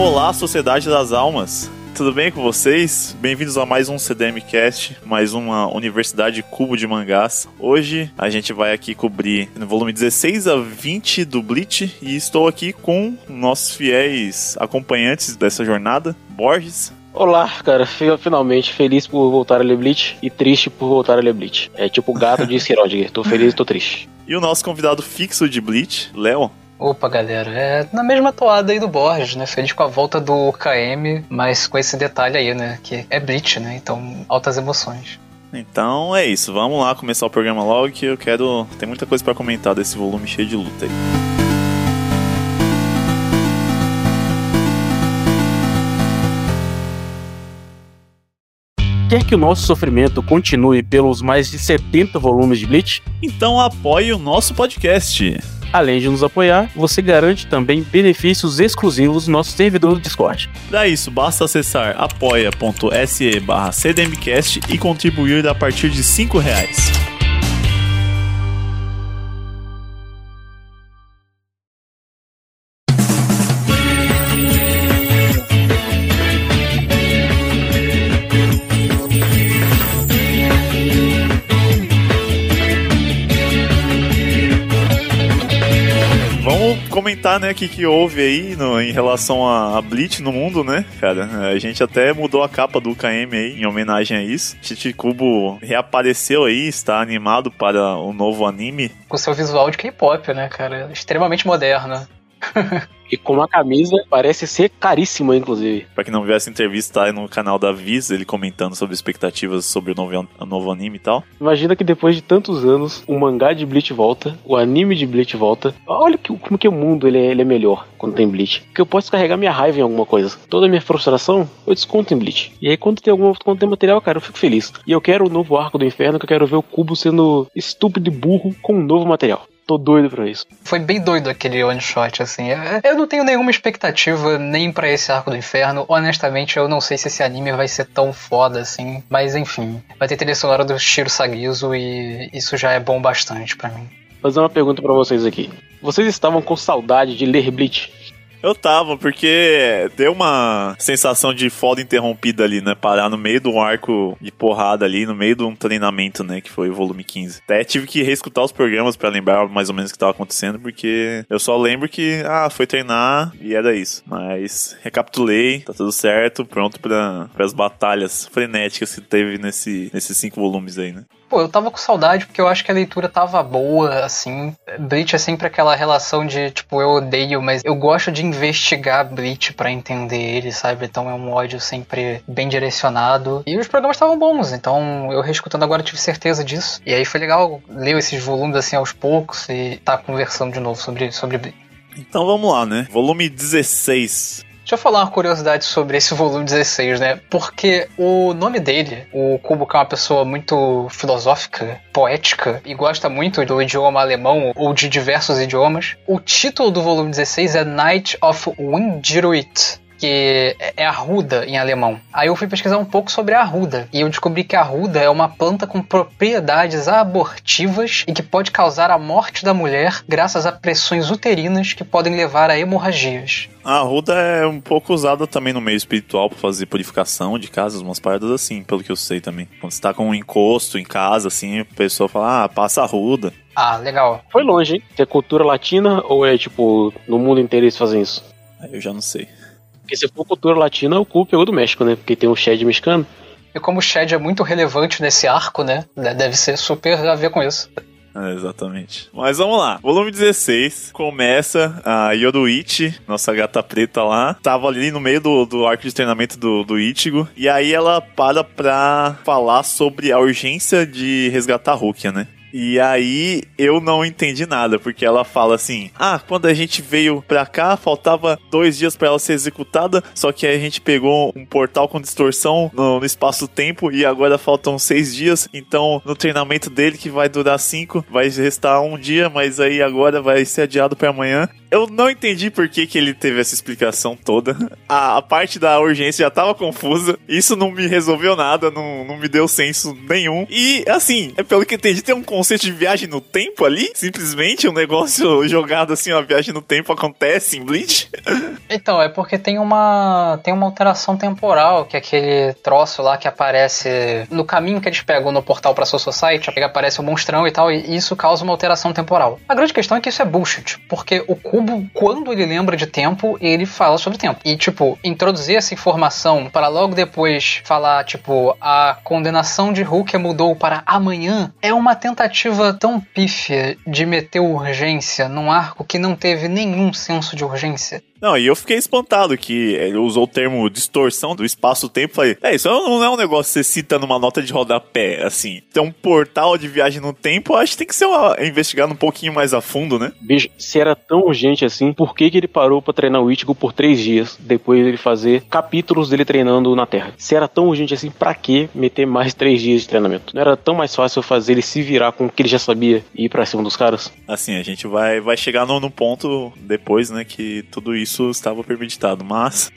Olá, Sociedade das Almas. Tudo bem com vocês? Bem-vindos a mais um CDMcast, mais uma Universidade Cubo de Mangás. Hoje a gente vai aqui cobrir no volume 16 a 20 do Bleach e estou aqui com nossos fiéis acompanhantes dessa jornada, Borges. Olá, cara, finalmente feliz por voltar a ler Bleach e triste por voltar a ler Bleach. É tipo o gato de Schrödinger, tô feliz e tô triste. E o nosso convidado fixo de Bleach, Léo. Opa, galera, é na mesma toada aí do Borges, né? Feliz com a volta do KM, mas com esse detalhe aí, né? Que é Bleach, né? Então, altas emoções. Então é isso, vamos lá começar o programa logo que eu quero. Tem muita coisa para comentar desse volume cheio de luta aí. Quer que o nosso sofrimento continue pelos mais de 70 volumes de Bleach? Então apoie o nosso podcast. Além de nos apoiar, você garante também benefícios exclusivos no nosso servidor do Discord. Para isso, basta acessar apoia.se cdmcast e contribuir a partir de 5 reais. Comentar, né, o que, que houve aí no, em relação a, a Bleach no mundo, né, cara? A gente até mudou a capa do KM aí, em homenagem a isso. Chichikubo reapareceu aí, está animado para o novo anime. Com seu visual de K-pop, né, cara? Extremamente moderno. E com uma camisa parece ser caríssima, inclusive. Pra quem não viu essa entrevista, tá no canal da Viz, ele comentando sobre expectativas sobre o novo, o novo anime e tal. Imagina que depois de tantos anos, o mangá de Bleach volta, o anime de Bleach volta. Olha que, como que o mundo ele é, ele é melhor quando tem Bleach. Porque eu posso carregar minha raiva em alguma coisa. Toda a minha frustração, eu desconto em Bleach. E aí quando tem algum quando tem material, cara, eu fico feliz. E eu quero o novo arco do inferno, que eu quero ver o Cubo sendo estúpido e burro com um novo material. Tô doido pra isso. Foi bem doido aquele one shot, assim. Eu não tenho nenhuma expectativa nem para esse arco do inferno. Honestamente, eu não sei se esse anime vai ser tão foda assim. Mas enfim, vai ter trilha sonora do Shiro Sagizo e isso já é bom bastante para mim. Vou fazer uma pergunta para vocês aqui. Vocês estavam com saudade de ler Bleach? Eu tava, porque deu uma sensação de foda interrompida ali, né? Parar no meio de um arco de porrada ali, no meio de um treinamento, né? Que foi o volume 15. Até tive que reescutar os programas para lembrar mais ou menos o que tava acontecendo, porque eu só lembro que, ah, foi treinar e era isso. Mas recapitulei, tá tudo certo, pronto para as batalhas frenéticas que teve nesse, nesses cinco volumes aí, né? Pô, eu tava com saudade porque eu acho que a leitura tava boa, assim. Bleach é sempre aquela relação de, tipo, eu odeio, mas eu gosto de investigar Bleach para entender ele, sabe? Então é um ódio sempre bem direcionado. E os programas estavam bons, então eu reescutando agora tive certeza disso. E aí foi legal ler esses volumes assim aos poucos e tá conversando de novo sobre, sobre Bleach. Então vamos lá, né? Volume 16. Deixa eu falar uma curiosidade sobre esse volume 16, né? Porque o nome dele, o Kubo, que é uma pessoa muito filosófica, poética e gosta muito do idioma alemão ou de diversos idiomas, o título do volume 16 é Night of Windruit que é arruda em alemão. Aí eu fui pesquisar um pouco sobre a arruda e eu descobri que a arruda é uma planta com propriedades abortivas e que pode causar a morte da mulher graças a pressões uterinas que podem levar a hemorragias. A arruda é um pouco usada também no meio espiritual para fazer purificação de casas, umas paradas assim, pelo que eu sei também. Quando você tá com um encosto em casa, assim, a pessoa fala, ah, passa arruda. Ah, legal. Foi longe, hein? É cultura latina ou é tipo, no mundo inteiro eles fazem isso? Eu já não sei. Porque se for cultura latina, o cu pegou do México, né? Porque tem o Shed mexicano. E como o Shed é muito relevante nesse arco, né? Deve ser super a ver com isso. É, exatamente. Mas vamos lá. Volume 16 começa a Yoruichi, nossa gata preta lá. Tava ali no meio do, do arco de treinamento do, do Ichigo. E aí ela para pra falar sobre a urgência de resgatar a Rukia, né? E aí eu não entendi nada, porque ela fala assim: Ah, quando a gente veio pra cá, faltava dois dias para ela ser executada, só que a gente pegou um portal com distorção no, no espaço-tempo e agora faltam seis dias. Então, no treinamento dele, que vai durar cinco, vai restar um dia, mas aí agora vai ser adiado para amanhã. eu não entendi por que, que ele teve essa explicação toda. A, a parte da urgência já tava confusa. Isso não me resolveu nada, não, não me deu senso nenhum. E, assim, é pelo que entendi, tem um conceito de viagem no tempo ali. Simplesmente um negócio jogado assim, uma viagem no tempo acontece em Bleach. Então, é porque tem uma tem uma alteração temporal, que é aquele troço lá que aparece no caminho que eles pegam no portal pra Soul Society, que aparece o monstrão e tal, e isso causa uma alteração temporal. A grande questão é que isso é bullshit, porque o cubo, quando ele lembra de tempo, ele fala sobre tempo. E, tipo, introduzir essa informação para logo depois falar, tipo, a condenação de Hulk mudou para amanhã, é uma tentativa tão pífia de meter urgência num arco que não teve nenhum senso de urgência. Não, e eu fiquei espantado que ele usou o termo distorção do espaço-tempo. Falei, é, isso não é um negócio que você cita numa nota de rodapé, assim. Tem um portal de viagem no tempo, acho que tem que ser uma, investigado um pouquinho mais a fundo, né? Bicho, se era tão urgente assim, por que, que ele parou pra treinar o Ichigo por três dias, depois ele fazer capítulos dele treinando na Terra? Se era tão urgente assim, pra que meter mais três dias de treinamento? Não era tão mais fácil fazer ele se virar com o que ele já sabia e ir pra cima dos caras? Assim, a gente vai, vai chegar no ponto depois, né, que tudo isso isso estava premeditado, mas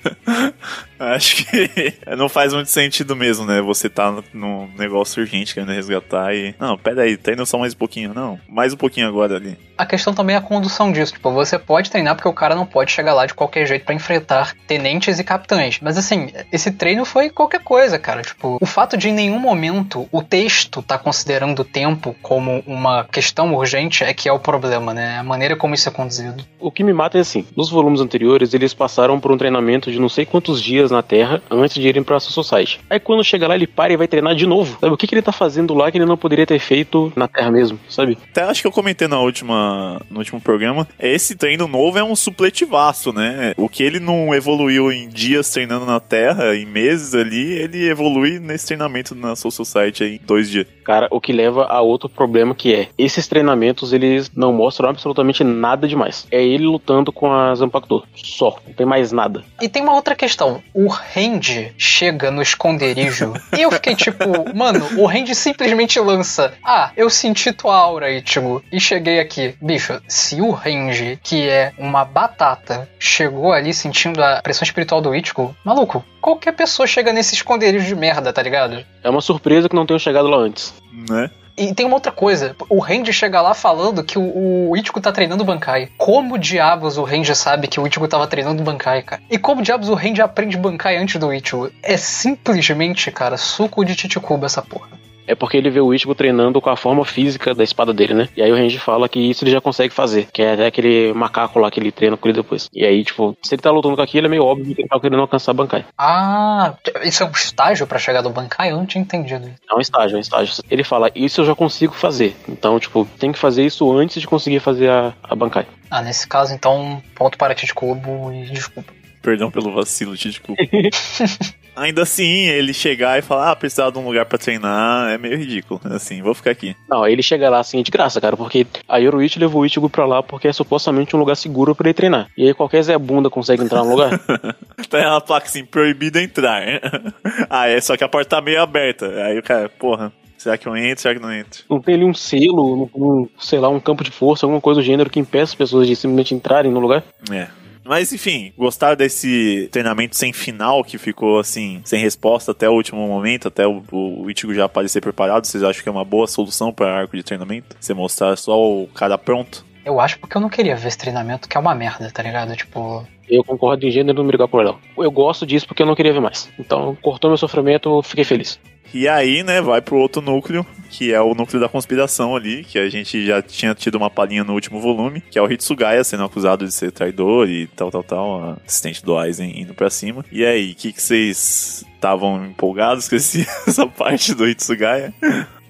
acho que não faz muito sentido mesmo, né? Você tá num negócio urgente querendo resgatar e. Não, pera aí, treina só mais um pouquinho. Não, mais um pouquinho agora ali. A questão também é a condução disso. Tipo, você pode treinar porque o cara não pode chegar lá de qualquer jeito para enfrentar tenentes e capitães. Mas assim, esse treino foi qualquer coisa, cara. Tipo, o fato de em nenhum momento o texto tá considerando o tempo como uma questão urgente é que é o problema, né? A maneira como isso é conduzido. O que me mata é assim, nos volumes anteriores anteriores, eles passaram por um treinamento de não sei quantos dias na Terra antes de irem pra Society. Aí quando chega lá, ele para e vai treinar de novo. Sabe o que, que ele tá fazendo lá que ele não poderia ter feito na Terra mesmo, sabe? Até acho que eu comentei na última, no último programa, esse treino novo é um supletivaço, né? O que ele não evoluiu em dias treinando na Terra, em meses ali, ele evolui nesse treinamento na Soul Society aí, em dois dias. Cara, o que leva a outro problema que é, esses treinamentos, eles não mostram absolutamente nada demais. É ele lutando com a Zampactor. Só, não tem mais nada. E tem uma outra questão. O Randy chega no esconderijo e eu fiquei tipo, mano, o Randy simplesmente lança: Ah, eu senti tua aura, Ichigo, e cheguei aqui. Bicho, se o Randy, que é uma batata, chegou ali sentindo a pressão espiritual do Ichigo, maluco, qualquer pessoa chega nesse esconderijo de merda, tá ligado? É uma surpresa que não tenham chegado lá antes. Né? E tem uma outra coisa. O Randy chega lá falando que o, o Ichigo tá treinando Bankai. Como diabos o Randy sabe que o Ichigo tava treinando Bankai, cara? E como diabos o Randy aprende Bankai antes do Ichigo? É simplesmente, cara, suco de Titicuba essa porra é porque ele vê o Ichigo treinando com a forma física da espada dele, né? E aí o Range fala que isso ele já consegue fazer, que é até aquele macaco lá que ele treina com ele depois. E aí, tipo, se ele tá lutando com aquilo, é meio óbvio que ele tá querendo alcançar a Bankai. Ah, isso é um estágio para chegar do Bankai? Eu não tinha entendido. É um estágio, é um estágio. Ele fala, isso eu já consigo fazer. Então, tipo, tem que fazer isso antes de conseguir fazer a, a Bankai. Ah, nesse caso, então, ponto para Tite Cubo e desculpa. Perdão pelo vacilo, Tite Cubo. ainda assim, ele chegar e falar, ah, precisava de um lugar para treinar, é meio ridículo. Assim, vou ficar aqui. Não, ele chega lá assim de graça, cara, porque a Yoruichi levou o Ichigo pra lá porque é supostamente um lugar seguro para ele treinar. E aí qualquer Zé Bunda consegue entrar no lugar. Tem uma placa assim, proibido entrar. ah, é só que a porta tá meio aberta. Aí o cara, porra, Será que eu entro? Será que não entro? Não tem ali um selo, um, sei lá, um campo de força, alguma coisa do gênero que impeça as pessoas de simplesmente entrarem no lugar? É. Mas enfim, gostaram desse treinamento sem final que ficou assim, sem resposta até o último momento, até o, o Ichigo já aparecer preparado? Vocês acham que é uma boa solução para arco de treinamento? Você mostrar só o cara pronto? Eu acho porque eu não queria ver esse treinamento, que é uma merda, tá ligado? Tipo. Eu concordo em gênero não me ligar por não. Eu gosto disso porque eu não queria ver mais. Então, cortou meu sofrimento, fiquei feliz. E aí, né, vai pro outro núcleo, que é o núcleo da conspiração ali, que a gente já tinha tido uma palhinha no último volume, que é o Hitsugaya sendo acusado de ser traidor e tal, tal, tal, assistente do Aizen indo pra cima. E aí, o que, vocês estavam empolgados com essa parte do Hitsugaya?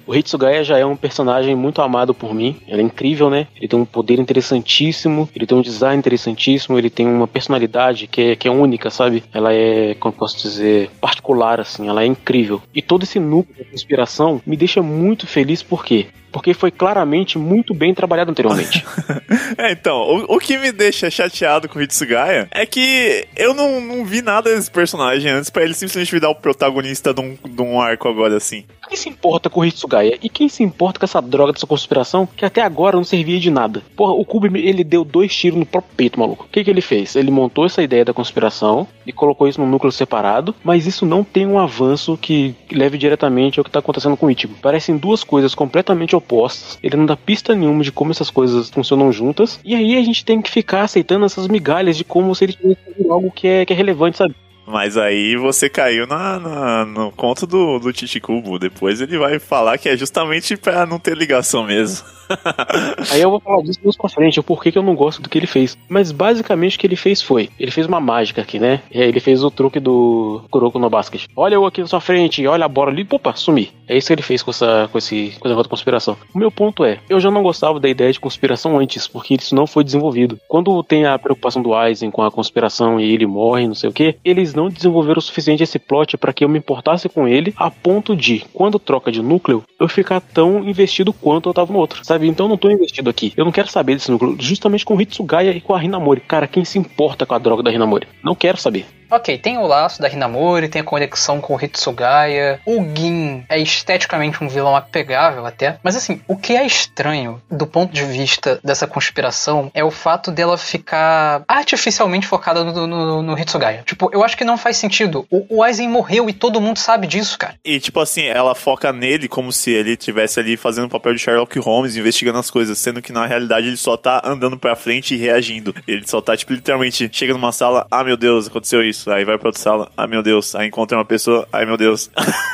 O Hitsugaya já é um personagem muito amado por mim. Ele é incrível, né? Ele tem um poder interessantíssimo, ele tem um design interessantíssimo, ele tem uma personalidade que é, que é única, sabe? Ela é, como posso dizer, particular, assim, ela é incrível. E todo esse núcleo de inspiração me deixa muito feliz, por quê? porque foi claramente muito bem trabalhado anteriormente. é, então, o, o, que me deixa chateado com o Hitsugaya é que eu não, não vi nada desse personagem antes para ele simplesmente virar o protagonista de um, de um arco agora assim. Quem se importa com o Hitsugaya? E quem se importa com essa droga dessa conspiração que até agora não servia de nada? Porra, o Kubo ele deu dois tiros no próprio peito, maluco. O que, que ele fez? Ele montou essa ideia da conspiração e colocou isso num núcleo separado, mas isso não tem um avanço que leve diretamente ao que tá acontecendo com o Ichigo. Parecem duas coisas completamente opostas. Ele não dá pista nenhuma de como essas coisas funcionam juntas. E aí a gente tem que ficar aceitando essas migalhas de como se ele tivesse algo que é, que é relevante, sabe? Mas aí você caiu na, na, no conto do, do Titicubo. Depois ele vai falar que é justamente pra não ter ligação mesmo. Aí eu vou falar disso mais pra frente, o porquê que eu não gosto do que ele fez. Mas basicamente o que ele fez foi: ele fez uma mágica aqui, né? Ele fez o truque do Kuroko no basket. Olha eu aqui na sua frente, olha a bola ali, opa, sumi. É isso que ele fez com essa, com esse, com essa conspiração. O meu ponto é: eu já não gostava da ideia de conspiração antes, porque isso não foi desenvolvido. Quando tem a preocupação do Aizen com a conspiração e ele morre, não sei o que, eles não desenvolveram o suficiente esse plot para que eu me importasse com ele, a ponto de, quando troca de núcleo, eu ficar tão investido quanto eu tava no outro, sabe? Então eu não tô investido aqui. Eu não quero saber desse núcleo, justamente com o Hitsugaya e com a Hinamori. Cara, quem se importa com a droga da Hinamori? Não quero saber. Ok, tem o laço da Hinamori, tem a conexão com o Hitsugaya. O Gin é esteticamente um vilão apegável até. Mas assim, o que é estranho do ponto de vista dessa conspiração é o fato dela ficar artificialmente focada no, no, no Hitsugaya. Tipo, eu acho que não faz sentido. O, o Aizen morreu e todo mundo sabe disso, cara. E tipo assim, ela foca nele como se ele tivesse ali fazendo o papel de Sherlock Holmes, investigando as coisas, sendo que na realidade ele só tá andando pra frente e reagindo. Ele só tá, tipo, literalmente chega numa sala, ah meu Deus, aconteceu isso isso, aí vai pra outra sala, ah meu Deus, aí encontra uma pessoa, ai meu Deus.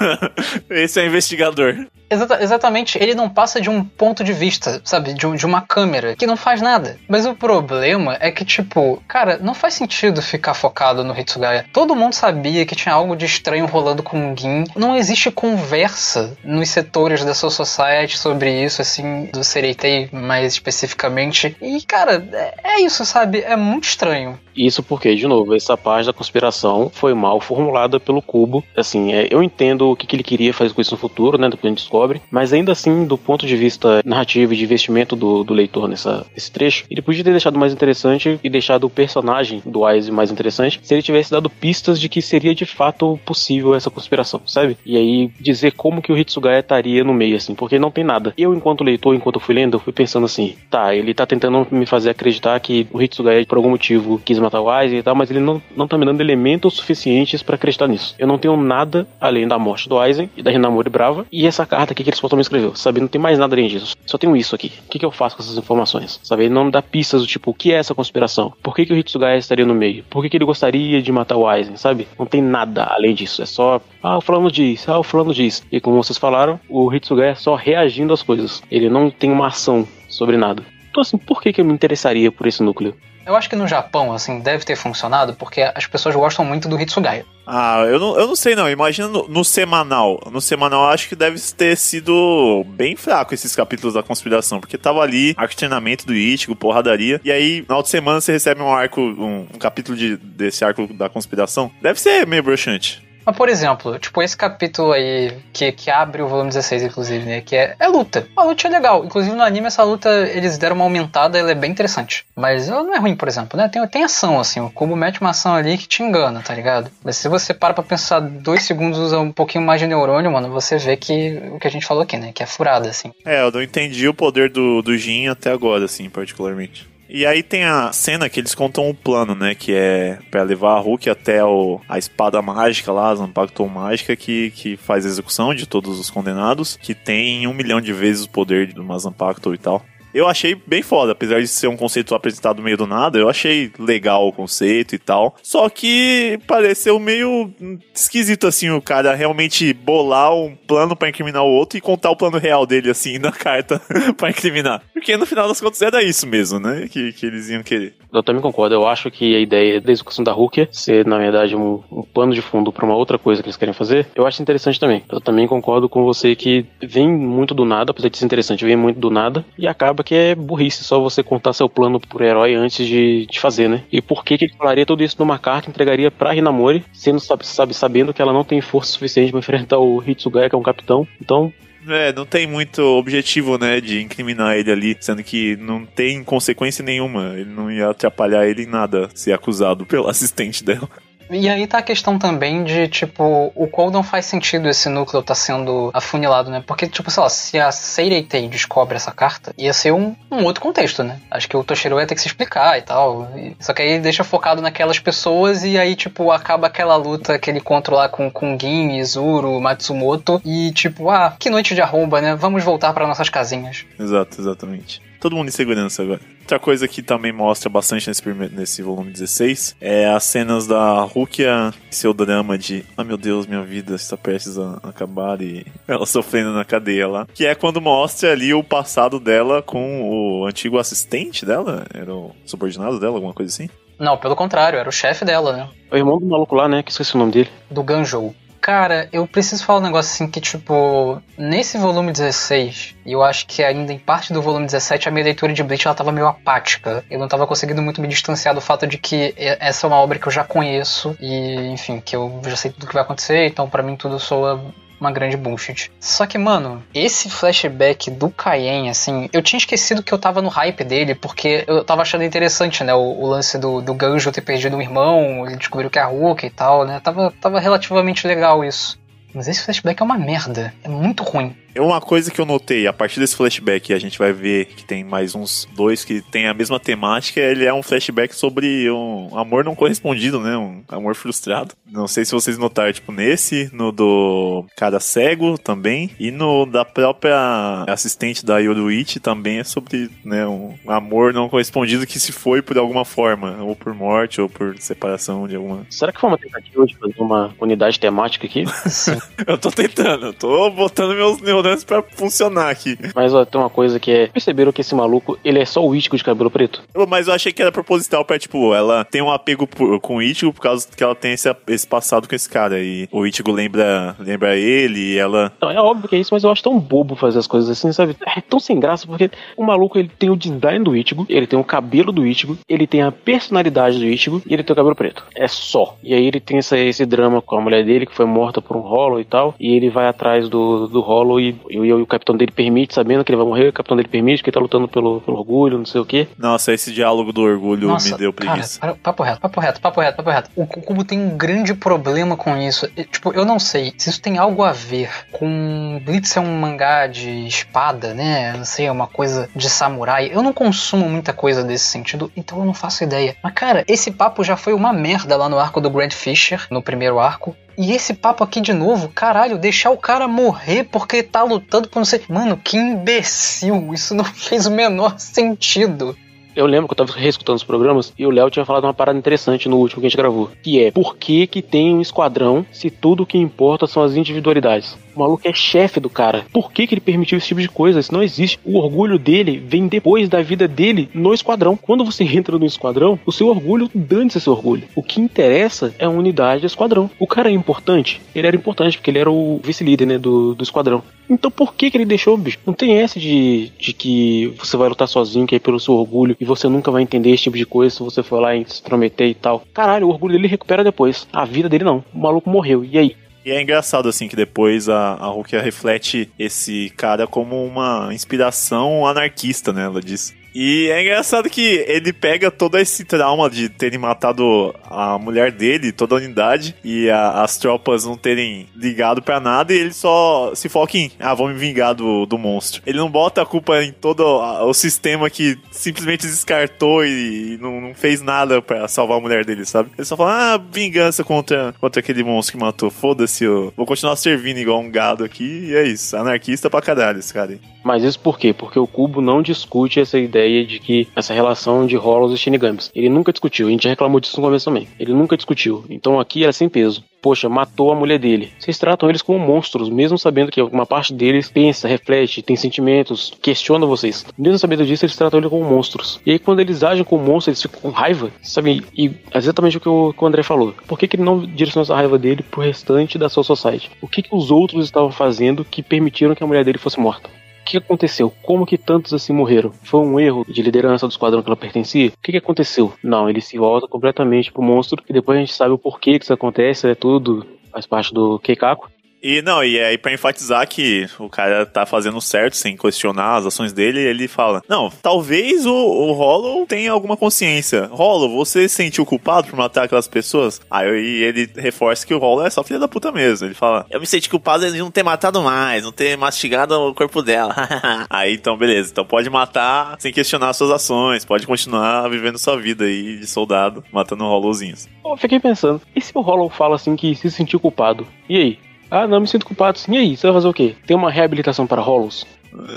Esse é o investigador. Exata, exatamente, ele não passa de um ponto de vista, sabe? De, de, uma câmera que não faz nada. Mas o problema é que, tipo, cara, não faz sentido ficar focado no Hitsugaya. Todo mundo sabia que tinha algo de estranho rolando com o Gin. Não existe conversa nos setores da Soul Society sobre isso, assim, do Sereitei mais especificamente. E, cara, é, é isso, sabe? É muito estranho. Isso porque, de novo, essa parte da conspiração foi mal formulada pelo Cubo. Assim, é, eu entendo o que, que, ele queria fazer com isso no futuro, né? Depois a gente. Mas ainda assim, do ponto de vista narrativo e de investimento do, do leitor nessa, nesse trecho, ele podia ter deixado mais interessante e deixado o personagem do Wise mais interessante se ele tivesse dado pistas de que seria de fato possível essa conspiração, sabe? E aí dizer como que o Hitsugaya estaria no meio, assim, porque não tem nada. Eu, enquanto leitor, enquanto eu fui lendo, eu fui pensando assim, tá, ele tá tentando me fazer acreditar que o Hitsugaya, por algum motivo, quis matar o Aizen e tal, mas ele não, não tá me dando elementos suficientes para acreditar nisso. Eu não tenho nada além da morte do Aizen e da Hinamori Brava e essa carta aqui que ele supostamente escreveu, sabe? Não tem mais nada além disso. Só tenho isso aqui. O que, que eu faço com essas informações? Sabe? Ele não dá pistas do tipo, o que é essa conspiração? Por que, que o Hitsugaya estaria no meio? Por que, que ele gostaria de matar o Aizen, sabe? Não tem nada além disso. É só, ah, o fulano diz, ah, o fulano diz. E como vocês falaram, o Hitsugaya é só reagindo às coisas. Ele não tem uma ação sobre nada. Então, assim, por que, que eu me interessaria por esse núcleo? Eu acho que no Japão, assim, deve ter funcionado porque as pessoas gostam muito do Hitsugaya. Ah, eu não, eu não sei não. Imagina no, no, semanal. No semanal acho que deve ter sido bem fraco esses capítulos da conspiração. Porque tava ali, arco treinamento do Ichigo, porradaria. E aí, na outra semana, você recebe um arco, um, um capítulo de, desse arco da conspiração. Deve ser meio broxante. Mas, por exemplo, tipo, esse capítulo aí, que, que abre o volume 16, inclusive, né? Que é, é luta. A luta é legal. Inclusive, no anime, essa luta, eles deram uma aumentada, ela é bem interessante. Mas ela não é ruim, por exemplo, né? Tem, tem ação, assim. O Kubo mete uma ação ali que te engana, tá ligado? Mas se você para pra pensar dois segundos, usa um pouquinho mais de neurônio, mano, você vê que o que a gente falou aqui, né? Que é furada, assim. É, eu não entendi o poder do, do Jin até agora, assim, particularmente. E aí tem a cena que eles contam o plano, né? Que é para levar a Hulk até o, a espada mágica lá, a Zanpakutou mágica, que, que faz a execução de todos os condenados, que tem um milhão de vezes o poder de uma Zanpakutou e tal. Eu achei bem foda, apesar de ser um conceito apresentado meio do nada, eu achei legal o conceito e tal. Só que pareceu meio esquisito assim o cara realmente bolar um plano para incriminar o outro e contar o plano real dele assim na carta para incriminar. Porque no final das contas era isso mesmo, né? Que, que eles iam querer. Eu também concordo. Eu acho que a ideia da execução da Hulk ser, na verdade, um, um pano de fundo para uma outra coisa que eles querem fazer, eu acho interessante também. Eu também concordo com você que vem muito do nada, apesar de ser interessante, vem muito do nada e acaba que é burrice só você contar seu plano por herói antes de, de fazer, né? E por que, que ele falaria tudo isso numa carta entregaria pra Hinamori, sendo, sabe, sabendo que ela não tem força suficiente para enfrentar o Hitsugaya, que é um capitão. Então, é, não tem muito objetivo, né, de incriminar ele ali, sendo que não tem consequência nenhuma. Ele não ia atrapalhar ele em nada ser acusado pelo assistente dela. E aí tá a questão também de, tipo, o qual não faz sentido esse núcleo tá sendo afunilado, né? Porque, tipo, sei lá, se a Seireitei descobre essa carta, ia ser um, um outro contexto, né? Acho que o Toshiro ia ter que se explicar e tal. Só que aí deixa focado naquelas pessoas e aí, tipo, acaba aquela luta que ele controlar com, com Gin, Izuru, Matsumoto e, tipo, ah, que noite de arromba, né? Vamos voltar para nossas casinhas. Exato, exatamente. Todo mundo em segurança agora. Outra coisa que também mostra bastante nesse, primeiro, nesse volume 16 é as cenas da Rukia seu drama de ah meu Deus, minha vida está prestes a acabar e ela sofrendo na cadeia lá. Que é quando mostra ali o passado dela com o antigo assistente dela, era o subordinado dela, alguma coisa assim. Não, pelo contrário, era o chefe dela, né? O irmão do maluco lá, né? Que esqueci o nome dele. Do Ganjou. Cara, eu preciso falar um negócio assim que, tipo, nesse volume 16, e eu acho que ainda em parte do volume 17, a minha leitura de Bleach ela tava meio apática. Eu não tava conseguindo muito me distanciar do fato de que essa é uma obra que eu já conheço e, enfim, que eu já sei tudo que vai acontecer, então para mim tudo soa uma grande bullshit. Só que, mano, esse flashback do Cayenne, assim, eu tinha esquecido que eu tava no hype dele, porque eu tava achando interessante, né? O, o lance do, do Ganjo ter perdido um irmão, ele descobriu que é a Hulk e tal, né? Tava, tava relativamente legal isso. Mas esse flashback é uma merda. É muito ruim. É uma coisa que eu notei, a partir desse flashback, a gente vai ver que tem mais uns dois que tem a mesma temática, ele é um flashback sobre um amor não correspondido, né? Um amor frustrado. Não sei se vocês notaram, tipo, nesse, no do cara cego também, e no da própria assistente da Yoruichi também é sobre, né, um amor não correspondido que se foi por alguma forma, ou por morte, ou por separação de alguma... Será que foi uma tentativa de fazer uma unidade temática aqui? Eu tô tentando, eu tô botando meus neuronas pra funcionar aqui. Mas ó, tem uma coisa que é. Perceberam que esse maluco, ele é só o Ítico de cabelo preto? Mas eu achei que era proposital pra, tipo, ela tem um apego por, com o Ítigo por causa que ela tem esse, esse passado com esse cara. E o Ítigo lembra, lembra ele e ela. Não, é óbvio que é isso, mas eu acho tão bobo fazer as coisas assim, sabe? É tão sem graça, porque o maluco ele tem o design do Ítigo, ele tem o cabelo do Ítigo, ele tem a personalidade do Ítigo e ele tem o cabelo preto. É só. E aí ele tem esse, esse drama com a mulher dele que foi morta por um rolo e tal. E ele vai atrás do, do rolo e, e, e o capitão dele permite, sabendo que ele vai morrer, o capitão dele permite, que ele tá lutando pelo, pelo orgulho, não sei o quê. Nossa, esse diálogo do orgulho Nossa, me deu preguiça. Cara, papo reto, papo reto, papo reto, papo reto. O Kubo tem um grande problema com isso. Tipo, eu não sei se isso tem algo a ver com Blitz é um mangá de espada, né? Não sei, é uma coisa de samurai. Eu não consumo muita coisa desse sentido, então eu não faço ideia. Mas, cara, esse papo já foi uma merda lá no arco do Grand Fisher, no primeiro arco. E esse papo aqui de novo, caralho, deixar o cara morrer porque tá lutando por não sei. Mano, que imbecil! Isso não fez o menor sentido. Eu lembro que eu tava reescutando os programas e o Léo tinha falado uma parada interessante no último que a gente gravou. Que é, por que que tem um esquadrão se tudo o que importa são as individualidades? O maluco é chefe do cara. Por que, que ele permitiu esse tipo de coisa? Isso não existe. O orgulho dele vem depois da vida dele no esquadrão. Quando você entra no esquadrão, o seu orgulho dane-se seu orgulho. O que interessa é a unidade do esquadrão. O cara é importante? Ele era importante porque ele era o vice-líder né, do, do esquadrão. Então por que, que ele deixou, bicho? Não tem essa de, de que você vai lutar sozinho, que é pelo seu orgulho, e você nunca vai entender esse tipo de coisa se você for lá e se prometer e tal. Caralho, o orgulho dele recupera depois. A vida dele não. O maluco morreu. E aí? E é engraçado, assim, que depois a, a Rukia reflete esse cara como uma inspiração anarquista, né? Ela diz. E é engraçado que ele pega todo esse trauma de terem matado a mulher dele, toda a unidade, e a, as tropas não terem ligado para nada, e ele só se foca em, ah, vou me vingar do, do monstro. Ele não bota a culpa em todo o sistema que simplesmente descartou e não, não fez nada para salvar a mulher dele, sabe? Ele só fala, ah, vingança contra, contra aquele monstro que matou. Foda-se, eu vou continuar servindo igual um gado aqui, e é isso. Anarquista pra caralho esse cara aí. Mas isso por quê? Porque o Cubo não discute essa ideia de que essa relação de Hollows e Shinigamis. Ele nunca discutiu, a gente reclamou disso no começo também. Ele nunca discutiu. Então aqui era sem peso. Poxa, matou a mulher dele. Vocês tratam eles como monstros, mesmo sabendo que uma parte deles pensa, reflete, tem sentimentos, questiona vocês. Mesmo sabendo disso, eles tratam eles como monstros. E aí, quando eles agem como monstros, eles ficam com raiva, sabe? E exatamente o que o, que o André falou. Por que, que ele não direcionou essa raiva dele pro restante da sua society? O que, que os outros estavam fazendo que permitiram que a mulher dele fosse morta? Que aconteceu? Como que tantos assim morreram? Foi um erro de liderança do esquadrão que ela pertencia? O que, que aconteceu? Não, ele se volta completamente pro monstro e depois a gente sabe o porquê que isso acontece, é tudo, faz parte do Keikaku. E não, e aí pra enfatizar que o cara tá fazendo certo, sem questionar as ações dele, ele fala: Não, talvez o, o Hollow tenha alguma consciência. Hollow, você se sentiu culpado por matar aquelas pessoas? Aí ele reforça que o Hollow é só filha da puta mesmo. Ele fala: Eu me senti culpado de não ter matado mais, não ter mastigado o corpo dela. aí então, beleza. Então pode matar sem questionar suas ações, pode continuar vivendo sua vida aí de soldado, matando Hollowzinhos. Eu fiquei pensando, e se o Hollow fala assim que se sentiu culpado? E aí? Ah, não, me sinto culpado. Sim, e aí? Você vai fazer o quê? Tem uma reabilitação para Hollows?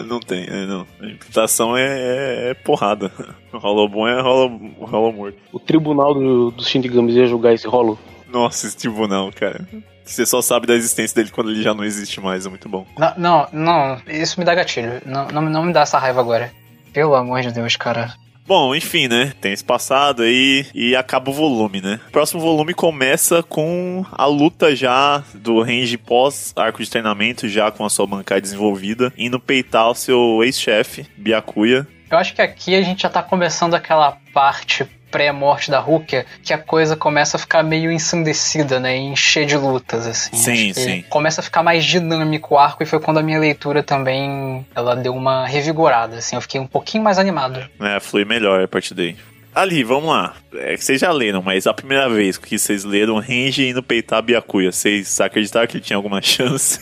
Não tem, não. A imputação é, é, é porrada. O Hollow bom é Hollow, Hollow morto. O tribunal do, dos Shindigamis ia julgar esse Hollow? Nossa, esse tribunal, cara. Você só sabe da existência dele quando ele já não existe mais, é muito bom. Não, não, não isso me dá gatilho. Não, não, não me dá essa raiva agora. Pelo amor de Deus, cara. Bom, enfim, né? Tem esse passado aí e acaba o volume, né? O próximo volume começa com a luta já do range pós arco de treinamento, já com a sua bancada desenvolvida, indo peitar o seu ex-chefe, Byakuya. Eu acho que aqui a gente já tá começando aquela parte pré-morte da Rukia, que a coisa começa a ficar meio ensandecida, né? Encher de lutas, assim. Sim, sim. Começa a ficar mais dinâmico o arco e foi quando a minha leitura também ela deu uma revigorada, assim. Eu fiquei um pouquinho mais animado. É, flui melhor a partir daí. Ali, vamos lá. É que vocês já leram, mas a primeira vez que vocês leram Range indo peitar a Byakuya, vocês acreditaram que ele tinha alguma chance?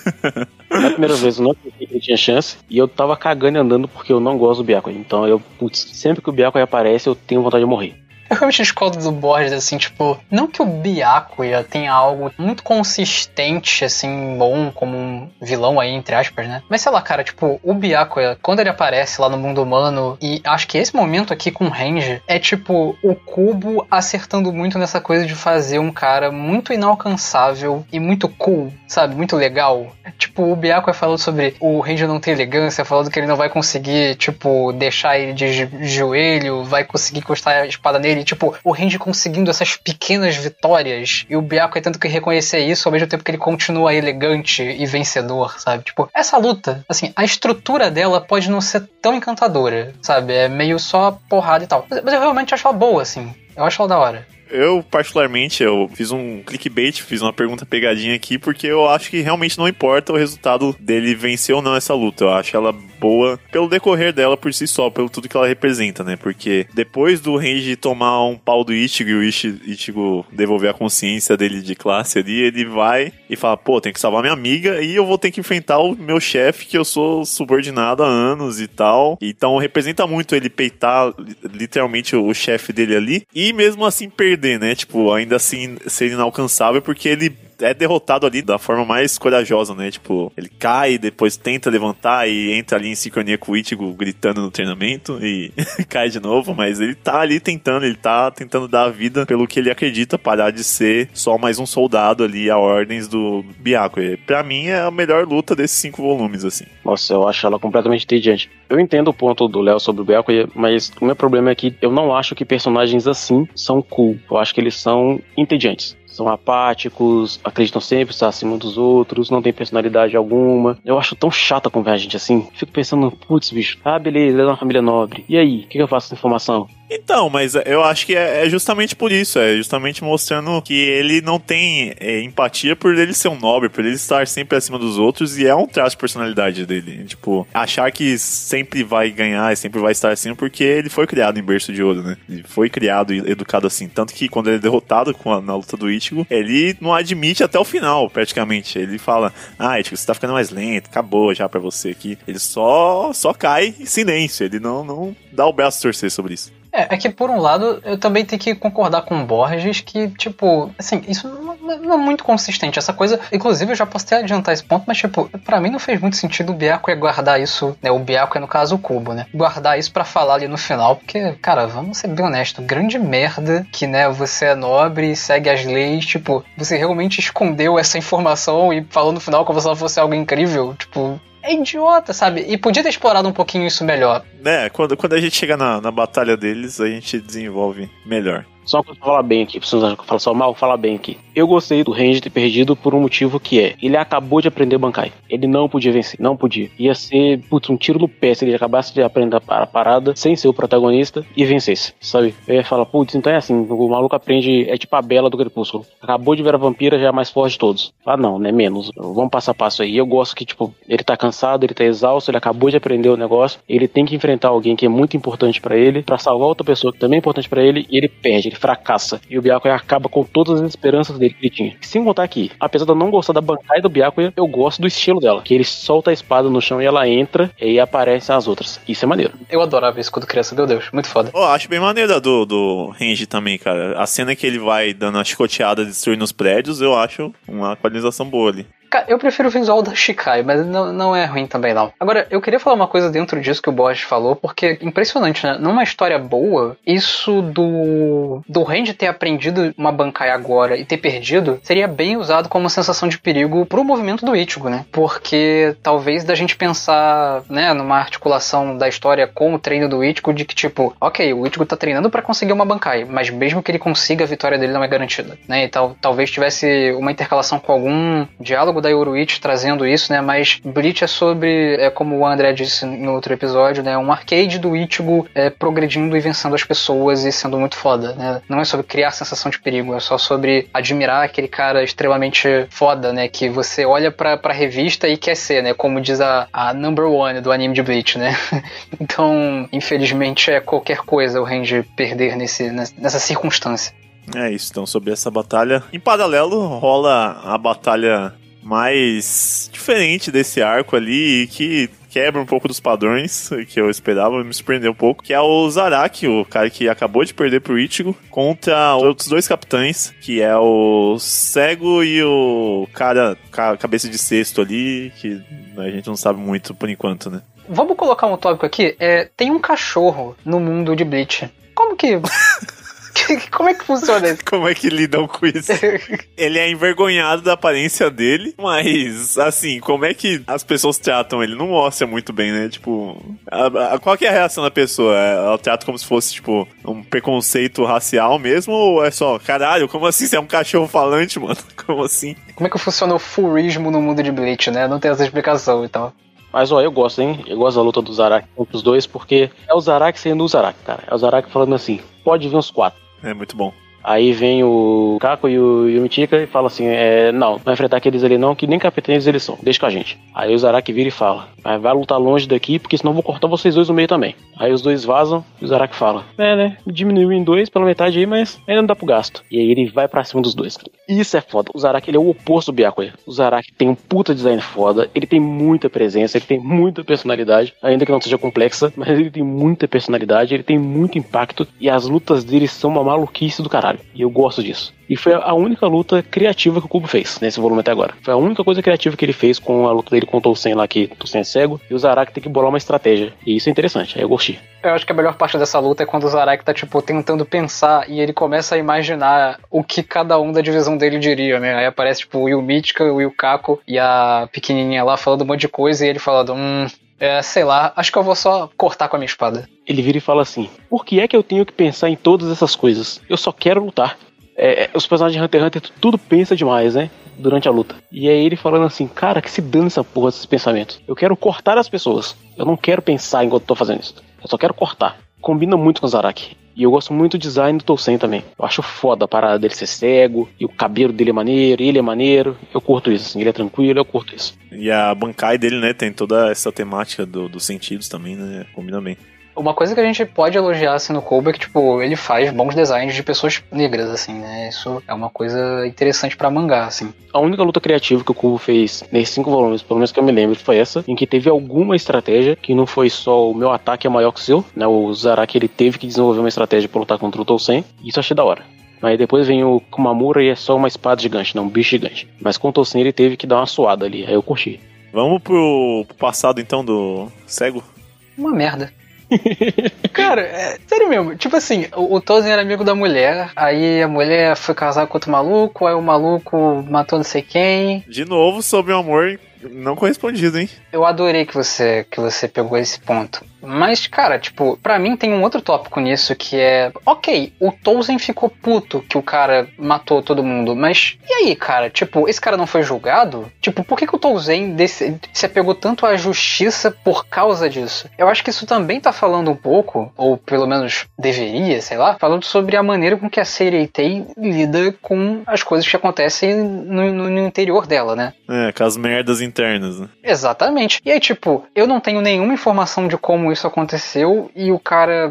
Na primeira vez eu não acreditei que ele tinha chance e eu tava cagando e andando porque eu não gosto do Byakuya. Então eu, putz, sempre que o Byakuya aparece eu tenho vontade de morrer. Eu realmente discordo do Borges, assim, tipo, não que o Byakuya tenha algo muito consistente, assim, bom, como um vilão aí, entre aspas, né? Mas sei lá, cara, tipo, o Byakuya, quando ele aparece lá no mundo humano, e acho que esse momento aqui com o Range é tipo o cubo acertando muito nessa coisa de fazer um cara muito inalcançável e muito cool, sabe? Muito legal. Tipo, o Byakuya falou sobre o Range não ter elegância, falando que ele não vai conseguir, tipo, deixar ele de joelho, vai conseguir encostar a espada nele tipo, o Randy conseguindo essas pequenas vitórias e o Byakuya tendo que reconhecer isso ao mesmo tempo que ele continua elegante e vencedor, sabe? Tipo, essa luta, assim, a estrutura dela pode não ser tão encantadora, sabe? É meio só porrada e tal. Mas eu realmente acho ela boa, assim. Eu acho ela da hora. Eu, particularmente, eu fiz um clickbait, fiz uma pergunta pegadinha aqui, porque eu acho que realmente não importa o resultado dele vencer ou não essa luta. Eu acho ela boa pelo decorrer dela por si só, pelo tudo que ela representa, né? Porque depois do Range tomar um pau do Ichigo e o Ichigo devolver a consciência dele de classe ali, ele vai e fala, pô, tem que salvar minha amiga e eu vou ter que enfrentar o meu chefe que eu sou subordinado há anos e tal. Então representa muito ele peitar literalmente o chefe dele ali e mesmo assim perder, né? Tipo, ainda assim ser inalcançável porque ele é derrotado ali da forma mais corajosa, né? Tipo, ele cai, depois tenta levantar e entra ali em sincronia com o Ichigo gritando no treinamento e cai de novo, mas ele tá ali tentando, ele tá tentando dar a vida pelo que ele acredita, parar de ser só mais um soldado ali a ordens do Byakuya. Pra mim é a melhor luta desses cinco volumes, assim. Nossa, eu acho ela completamente entediante. Eu entendo o ponto do Léo sobre o Byakuya, mas o meu problema é que eu não acho que personagens assim são cool. Eu acho que eles são entediantes são apáticos, acreditam sempre estar acima dos outros, não tem personalidade alguma. Eu acho tão chata a gente assim. Fico pensando, putz, bicho, ah, beleza, ele é uma família nobre. E aí, o que, que eu faço com essa informação? Então, mas eu acho que é, é, justamente por isso, é justamente mostrando que ele não tem é, empatia por ele ser um nobre, por ele estar sempre acima dos outros, e é um traço de personalidade dele. Tipo, achar que sempre vai ganhar e sempre vai estar acima, porque ele foi criado em berço de ouro, né? Ele foi criado e educado assim. Tanto que quando ele é derrotado a, na luta do Ichigo, ele não admite até o final, praticamente. Ele fala: Ah, Ichigo, você tá ficando mais lento, acabou já pra você aqui. Ele só, só cai em silêncio, ele não, não dá o braço a torcer sobre isso. É, é que por um lado eu também tenho que concordar com o Borges que, tipo, assim, isso não, não, é muito consistente. Essa coisa, inclusive eu já posso até adiantar esse ponto, mas, tipo, para mim não fez muito sentido o Biaco é guardar isso, né? O Biaco é no caso o Cubo, né? Guardar isso para falar ali no final, porque, cara, vamos ser bem honestos, grande merda que, né, você é nobre e segue as leis, tipo, você realmente escondeu essa informação e falou no final como se ela fosse algo incrível, tipo, é idiota, sabe? E podia ter explorado um pouquinho isso melhor. É, quando, quando a gente chega na, na batalha deles, a gente desenvolve melhor. Só pra falar bem aqui, vocês que eu só mal, falar bem aqui. Eu gostei do Range ter perdido por um motivo que é, ele acabou de aprender Bankai. Ele não podia vencer, não podia. Ia ser, putz, um tiro no pé se ele acabasse de aprender a parada sem ser o protagonista e vencesse, sabe? Eu ia falar, putz, então é assim, o maluco aprende, é tipo a Bela do Crepúsculo. Acabou de ver a vampira, já é mais forte de todos. Ah não, né, menos. Vamos passo a passo aí. Eu gosto que, tipo, ele tá cansado, ele tá exausto, ele acabou de aprender o negócio, ele tem que enfrentar alguém que é muito importante para ele, para salvar outra pessoa que também é importante para ele, e ele perde, ele fracassa. E o Byakuya acaba com todas as esperanças dele que ele tinha. Sem contar que, apesar de eu não gostar da bancada do Byakuya, eu gosto do estilo dela. Que ele solta a espada no chão e ela entra, e aí aparecem as outras. Isso é maneiro. Eu adorava isso quando criança, meu Deus, muito foda. Oh, acho bem maneira do, do Range também, cara. A cena que ele vai dando a chicoteada destruindo os prédios, eu acho uma atualização boa ali. Eu prefiro o visual da Shikai, mas não, não é ruim também, não. Agora, eu queria falar uma coisa dentro disso que o Bosch falou, porque é impressionante, né? Numa história boa, isso do, do Range ter aprendido uma Bankai agora e ter perdido seria bem usado como sensação de perigo pro movimento do Ichigo, né? Porque talvez da gente pensar, né, numa articulação da história com o treino do Ichigo de que, tipo, ok, o Ichigo tá treinando para conseguir uma Bankai, mas mesmo que ele consiga, a vitória dele não é garantida, né? E tal, talvez tivesse uma intercalação com algum diálogo da Yoruichi trazendo isso, né? Mas Bleach é sobre, é como o André disse no outro episódio, né? Um arcade do Ichigo é, progredindo e vencendo as pessoas e sendo muito foda, né? Não é sobre criar sensação de perigo, é só sobre admirar aquele cara extremamente foda, né? Que você olha pra, pra revista e quer ser, né? Como diz a, a number one do anime de Bleach, né? então, infelizmente, é qualquer coisa o Range perder nesse, nessa circunstância. É isso, então, sobre essa batalha. Em paralelo, rola a batalha mais diferente desse arco ali que quebra um pouco dos padrões que eu esperava, me surpreendeu um pouco, que é o Zaraki, o cara que acabou de perder pro Ichigo, contra outros dois capitães, que é o Cego e o cara cabeça de cesto ali, que a gente não sabe muito por enquanto, né? Vamos colocar um tópico aqui. É, tem um cachorro no mundo de Bleach. Como que Como é que funciona isso? Como é que lidam com isso? ele é envergonhado da aparência dele, mas, assim, como é que as pessoas tratam ele? Não mostra muito bem, né? Tipo, a, a, qual é a reação da pessoa? É, ela trata como se fosse, tipo, um preconceito racial mesmo? Ou é só, caralho, como assim? Você é um cachorro falante, mano? Como assim? Como é que funciona o furismo no mundo de Bleach, né? Não tem essa explicação e então. tal. Mas ó, eu gosto, hein? Eu gosto da luta do Zarak contra os dois, porque é o Zarak sendo o Zarak, cara. É o Zarak falando assim: pode vir os quatro. É muito bom. Aí vem o Kako e o Yumichika e fala assim: é, não, vai enfrentar aqueles ali não, que nem capitães eles são, deixa com a gente. Aí o Zaraki vira e fala: mas vai lutar longe daqui, porque senão eu vou cortar vocês dois no meio também. Aí os dois vazam e o Zaraki fala: é, né, diminuiu em dois pela metade aí, mas ainda não dá pro gasto. E aí ele vai pra cima dos dois. Isso é foda. O Zaraki ele é o oposto do Byakuya. O Zaraki tem um puta design foda, ele tem muita presença, ele tem muita personalidade, ainda que não seja complexa, mas ele tem muita personalidade, ele tem muito impacto e as lutas dele são uma maluquice do caralho. E eu gosto disso. E foi a única luta criativa que o Kubo fez nesse volume até agora. Foi a única coisa criativa que ele fez com a luta dele com o Tolsen lá, que Tolsen é cego, e o Zarak tem que bolar uma estratégia. E isso é interessante, aí eu gostei. Eu acho que a melhor parte dessa luta é quando o Zarak tá, tipo, tentando pensar e ele começa a imaginar o que cada um da divisão dele diria, né? Aí aparece, tipo, o Will Mítica, o Will Kako e a pequenininha lá falando um monte de coisa e ele falando, hum, é, sei lá, acho que eu vou só cortar com a minha espada. Ele vira e fala assim: Por que é que eu tenho que pensar em todas essas coisas? Eu só quero lutar. É, é os personagens de Hunter x Hunter tudo pensa demais, né? Durante a luta. E aí ele falando assim, cara, que se dane essa porra desses pensamentos. Eu quero cortar as pessoas. Eu não quero pensar enquanto tô fazendo isso. Eu só quero cortar. Combina muito com o Zaraki. E eu gosto muito do design do Tolsen também. Eu acho foda a parada dele ser cego, e o cabelo dele é maneiro, ele é maneiro. Eu curto isso, assim, ele é tranquilo, eu curto isso. E a Bankai dele, né, tem toda essa temática do, dos sentidos também, né? Combina bem. Uma coisa que a gente pode elogiar assim, no Kobe é que, tipo, ele faz bons designs de pessoas negras, assim, né? Isso é uma coisa interessante para mangá, assim. A única luta criativa que o Kubo fez nesses cinco volumes, pelo menos que eu me lembro, foi essa, em que teve alguma estratégia, que não foi só o meu ataque é maior que o seu, né? O Zaraki, ele teve que desenvolver uma estratégia pra lutar contra o Tolsen, e isso achei da hora. Mas depois vem o Kumamura e é só uma espada gigante, não um bicho gigante. Mas com o Tolsen ele teve que dar uma suada ali, aí eu curti. Vamos pro, pro passado então do cego? Uma merda. Cara, é, sério mesmo. Tipo assim, o, o Tozen era amigo da mulher, aí a mulher foi casar com outro maluco, aí o maluco matou não sei quem. De novo, sobre o amor não correspondido, hein? Eu adorei que você, que você pegou esse ponto. Mas, cara, tipo, pra mim tem um outro tópico nisso que é. Ok, o Tolzen ficou puto que o cara matou todo mundo, mas e aí, cara? Tipo, esse cara não foi julgado? Tipo, por que, que o Tolzen desse, se apegou tanto à justiça por causa disso? Eu acho que isso também tá falando um pouco, ou pelo menos deveria, sei lá, falando sobre a maneira com que a Sereitei lida com as coisas que acontecem no, no, no interior dela, né? É, com as merdas internas, né? Exatamente. E aí, tipo, eu não tenho nenhuma informação de como isso aconteceu e o cara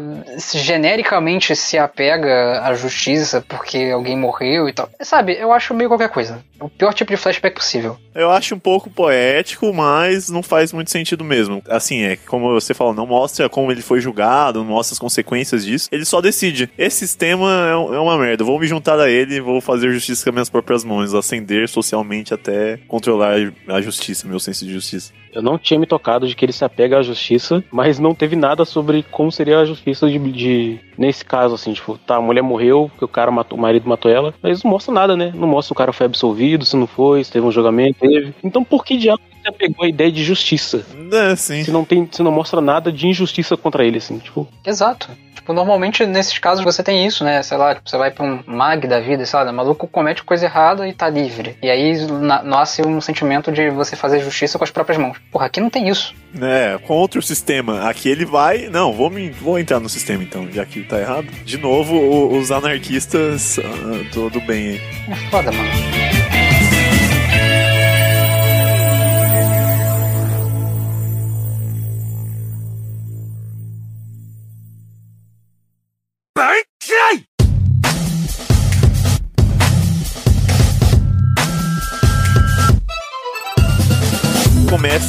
genericamente se apega à justiça porque alguém morreu e tal. Sabe, eu acho meio qualquer coisa. O pior tipo de flashback possível. Eu acho um pouco poético, mas não faz muito sentido mesmo. Assim, é como você falou, não mostra como ele foi julgado, não mostra as consequências disso. Ele só decide. Esse sistema é, é uma merda. Vou me juntar a ele, vou fazer justiça com as minhas próprias mãos, ascender socialmente até controlar a justiça, meu senso de justiça. Eu não tinha me tocado de que ele se apega à justiça, mas não teve nada sobre como seria a justiça de, de nesse caso, assim, tipo, tá, a mulher morreu, que o cara matou, o marido matou ela, mas não mostra nada, né? Não mostra se o cara foi absolvido, se não foi, se teve um julgamento, teve. Então por que diabo você pegou a ideia de justiça? É, sim. Se não tem, se não mostra nada de injustiça contra ele, assim, tipo. Exato. Tipo, normalmente nesses casos você tem isso, né? Sei lá, tipo, você vai pra um mag da vida, sei lá, o maluco comete coisa errada e tá livre. E aí nasce um sentimento de você fazer justiça com as próprias mãos. Porra, aqui não tem isso. É, com outro sistema. Aqui ele vai. Não, vou, me, vou entrar no sistema então, já que tá errado. De novo, os anarquistas uh, do, do bem aí. É foda, mano.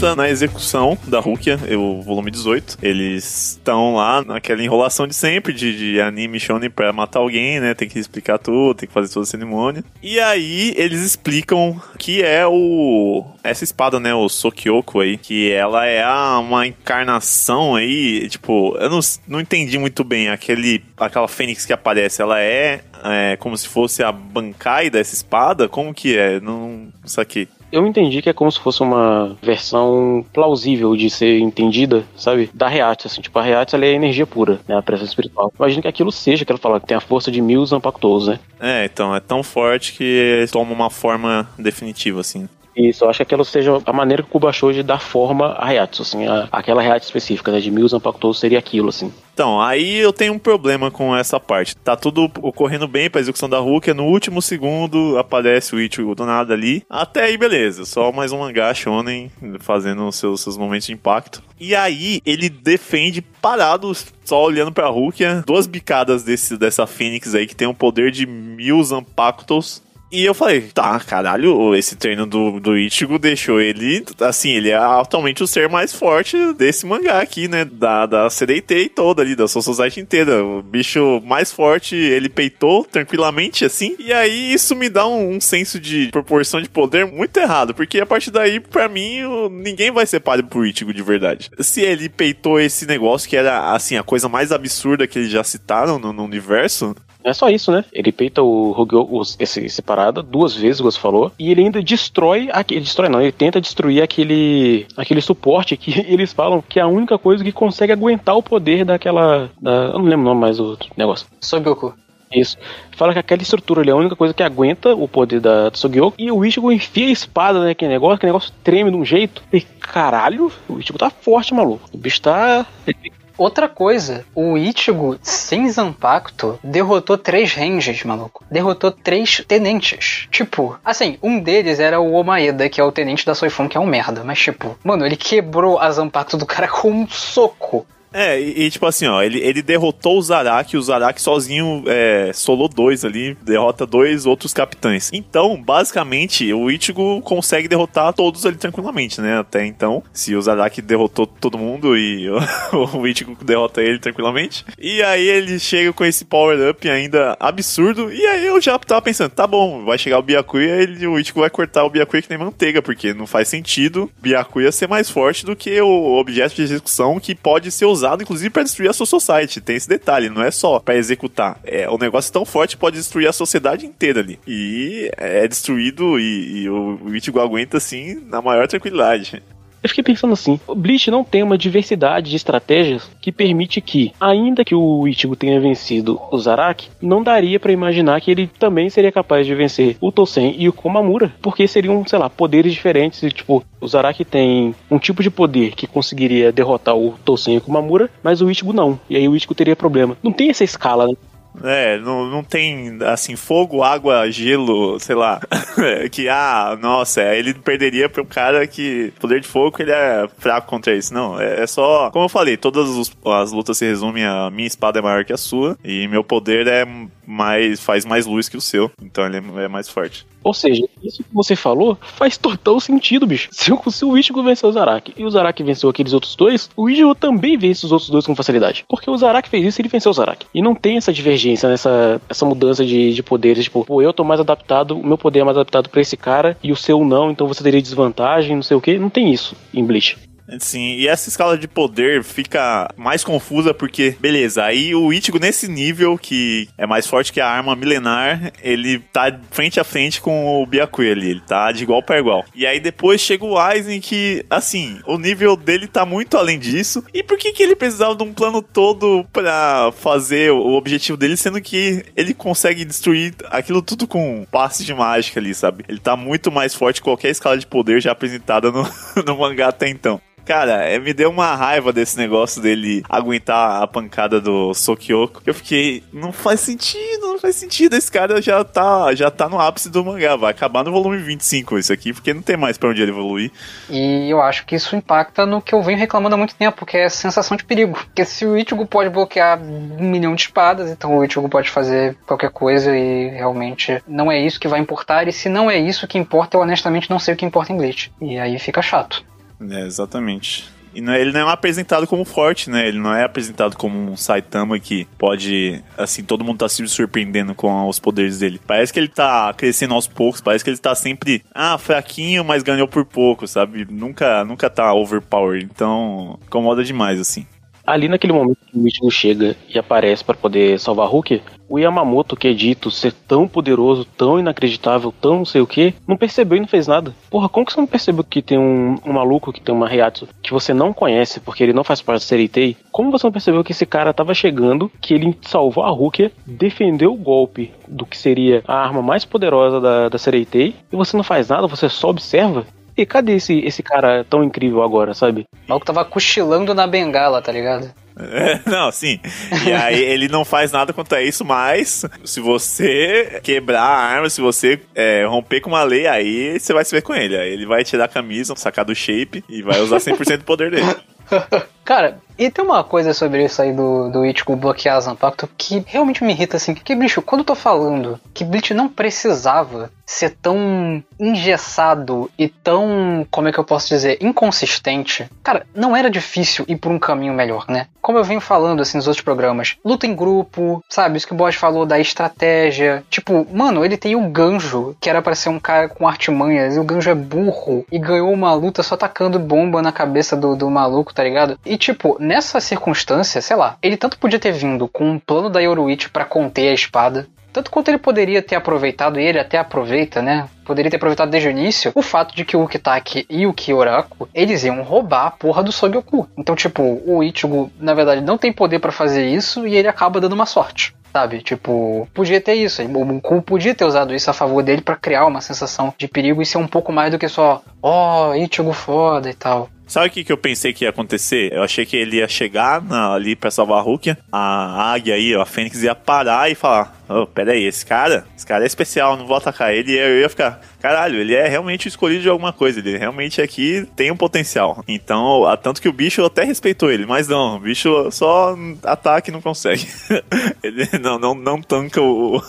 Começa na execução da Rukia, o volume 18. Eles estão lá naquela enrolação de sempre, de, de anime shonen pra matar alguém, né? Tem que explicar tudo, tem que fazer toda a cerimônia. E aí eles explicam que é o. Essa espada, né? O Sokyoku aí. Que ela é uma encarnação aí. Tipo, eu não, não entendi muito bem aquele, aquela fênix que aparece. Ela é é, como se fosse a Bankai dessa espada? Como que é? Não saquei. Eu entendi que é como se fosse uma versão plausível de ser entendida, sabe? Da React, assim, tipo, a React ela é energia pura, né? A presença espiritual. Imagina que aquilo seja, que ela fala, que tem a força de mil Zampactos, né? É, então, é tão forte que toma uma forma definitiva, assim. Isso, eu acho que aquela seja a maneira que o Kuba de dar forma a Reatos, assim, a, aquela Reatos específica, né, de Mills Ampactos seria aquilo, assim. Então, aí eu tenho um problema com essa parte. Tá tudo ocorrendo bem pra execução da Hulk, no último segundo aparece o Ichigo do nada ali. Até aí, beleza. Só mais um mangá shonen fazendo seus, seus momentos de impacto. E aí, ele defende parado, só olhando pra Hulk, duas bicadas desse, dessa Fênix aí que tem um poder de mil Zampactos e eu falei, tá, caralho, esse treino do, do Ichigo deixou ele, assim, ele é atualmente o ser mais forte desse mangá aqui, né? Da, da CDT toda ali, da Soul Society inteira. O bicho mais forte, ele peitou tranquilamente, assim. E aí isso me dá um, um senso de proporção de poder muito errado, porque a partir daí, pra mim, ninguém vai ser páreo pro Ichigo de verdade. Se ele peitou esse negócio que era, assim, a coisa mais absurda que eles já citaram no, no universo, não é só isso, né? Ele peita o Hogyo, esse, parada, duas vezes, o você falou, e ele ainda destrói, ele destrói não, ele tenta destruir aquele, aquele suporte que eles falam que é a única coisa que consegue aguentar o poder daquela, da, eu não lembro o nome mais do negócio. Sogoku. Isso. Fala que aquela estrutura ali é a única coisa que aguenta o poder da Tsugyoku. E o Ichigo enfia a espada naquele né, negócio, que negócio treme de um jeito. E caralho, o Ichigo tá forte, maluco. O bicho tá. Outra coisa, o Ichigo, sem Zampacto, derrotou três ranges, maluco. Derrotou três tenentes. Tipo, assim, um deles era o Omaeda, que é o tenente da Soifun, que é um merda. Mas, tipo, mano, ele quebrou a Zampacto do cara com um soco. É, e, e, tipo assim, ó, ele, ele derrotou o Zaraki, o Zaraki sozinho é, solou dois ali, derrota dois outros capitães. Então, basicamente, o Ichigo consegue derrotar todos ali tranquilamente, né? Até então, se o Zaraki derrotou todo mundo e o, o Ichigo derrota ele tranquilamente. E aí ele chega com esse power-up ainda absurdo, e aí eu já tava pensando, tá bom, vai chegar o Byakuya, ele, o Ichigo vai cortar o Byakuya que nem manteiga, porque não faz sentido Byakuya ser mais forte do que o objeto de execução que pode ser usado usado, inclusive, para destruir a sua society. Tem esse detalhe, não é só para executar. É, o negócio tão forte pode destruir a sociedade inteira ali. E é destruído e, e o Ichigo aguenta, assim, na maior tranquilidade. Eu fiquei pensando assim, o Bleach não tem uma diversidade de estratégias que permite que, ainda que o Ichigo tenha vencido o Zaraki, não daria para imaginar que ele também seria capaz de vencer o Tosen e o Komamura, porque seriam, sei lá, poderes diferentes, e, tipo, o Zaraki tem um tipo de poder que conseguiria derrotar o Tosen e o Komamura, mas o Ichigo não. E aí o Ichigo teria problema. Não tem essa escala, né? É, não, não tem, assim, fogo, água, gelo, sei lá. que, ah, nossa, ele perderia para um cara que poder de fogo ele é fraco contra isso. Não, é, é só. Como eu falei, todas os, as lutas se resumem a minha espada é maior que a sua e meu poder é mais. faz mais luz que o seu. Então ele é, é mais forte. Ou seja, isso que você falou faz total sentido, bicho. Se o, Ichigo venceu o Zaraki e o Zaraki venceu aqueles outros dois, o Ichigo também vence os outros dois com facilidade. Porque o Zaraki fez isso e ele venceu o Zaraki. E não tem essa divergência, nessa essa mudança de, de poderes. Tipo, pô, eu tô mais adaptado, o meu poder é mais adaptado para esse cara e o seu não, então você teria desvantagem, não sei o que. Não tem isso em Bleach. Sim, e essa escala de poder fica mais confusa porque, beleza, aí o Ichigo nesse nível, que é mais forte que a arma milenar, ele tá frente a frente com o Byakui ali, ele tá de igual para igual. E aí depois chega o Aizen que, assim, o nível dele tá muito além disso. E por que que ele precisava de um plano todo para fazer o objetivo dele, sendo que ele consegue destruir aquilo tudo com um passe de mágica ali, sabe? Ele tá muito mais forte que qualquer escala de poder já apresentada no, no mangá até então. Cara, é, me deu uma raiva desse negócio dele aguentar a pancada do Sokyoko. Eu fiquei, não faz sentido, não faz sentido. Esse cara já tá, já tá no ápice do mangá. Vai acabar no volume 25 isso aqui, porque não tem mais pra onde ele evoluir. E eu acho que isso impacta no que eu venho reclamando há muito tempo, que é a sensação de perigo. Porque se o Ichigo pode bloquear um milhão de espadas, então o Ichigo pode fazer qualquer coisa e realmente não é isso que vai importar. E se não é isso que importa, eu honestamente não sei o que importa em Bleach. E aí fica chato. É, exatamente. E não, é, ele não é apresentado como forte, né? Ele não é apresentado como um Saitama que pode, assim, todo mundo tá se surpreendendo com os poderes dele. Parece que ele tá crescendo aos poucos, parece que ele tá sempre, ah, fraquinho, mas ganhou por pouco, sabe? Nunca, nunca tá overpowered. Então, incomoda demais, assim. Ali naquele momento que o Ichigo chega e aparece para poder salvar Hulk, o Yamamoto, que é dito ser tão poderoso, tão inacreditável, tão não sei o que, não percebeu e não fez nada. Porra, como que você não percebeu que tem um, um maluco que tem uma Reatsu que você não conhece porque ele não faz parte do Sereitei? Como você não percebeu que esse cara tava chegando, que ele salvou a Rukia, defendeu o golpe do que seria a arma mais poderosa da, da Sereitei, e você não faz nada, você só observa? E cadê esse, esse cara tão incrível agora, sabe? O maluco tava cochilando na bengala, tá ligado? É, não, sim. E aí ele não faz nada contra isso, mas se você quebrar a arma, se você é, romper com uma lei, aí você vai se ver com ele. Aí ele vai tirar a camisa, sacar do shape e vai usar 100% do poder dele. Cara, e tem uma coisa sobre isso aí do, do Ichigo bloquear Zanpakuto que realmente me irrita assim. Que, bicho, quando eu tô falando que Bleach não precisava ser tão engessado e tão, como é que eu posso dizer, inconsistente, cara, não era difícil ir por um caminho melhor, né? Como eu venho falando assim nos outros programas, luta em grupo, sabe? Isso que o Boss falou da estratégia. Tipo, mano, ele tem o Ganjo, que era para ser um cara com artimanhas, e o Ganjo é burro e ganhou uma luta só tacando bomba na cabeça do, do maluco, tá ligado? E tipo, nessa circunstância, sei lá, ele tanto podia ter vindo com um plano da Yoruichi para conter a espada, tanto quanto ele poderia ter aproveitado, e ele até aproveita, né? Poderia ter aproveitado desde o início o fato de que o Ukitake e o Kyoraku, eles iam roubar a porra do Sogyoku. Então, tipo, o Ichigo, na verdade, não tem poder para fazer isso e ele acaba dando uma sorte. Sabe? Tipo, podia ter isso. O Bunku podia ter usado isso a favor dele para criar uma sensação de perigo e ser um pouco mais do que só, ó, oh, Ichigo foda e tal. Sabe o que, que eu pensei que ia acontecer? Eu achei que ele ia chegar na, ali pra salvar a Rukia, a águia aí, a Fênix ia parar e falar: oh, pera aí, esse cara, esse cara é especial, não vou atacar ele. E eu ia ficar, caralho, ele é realmente escolhido de alguma coisa, ele realmente aqui tem um potencial. Então, tanto que o bicho até respeitou ele, mas não, o bicho só ataca e não consegue. ele não, não, não tanca o,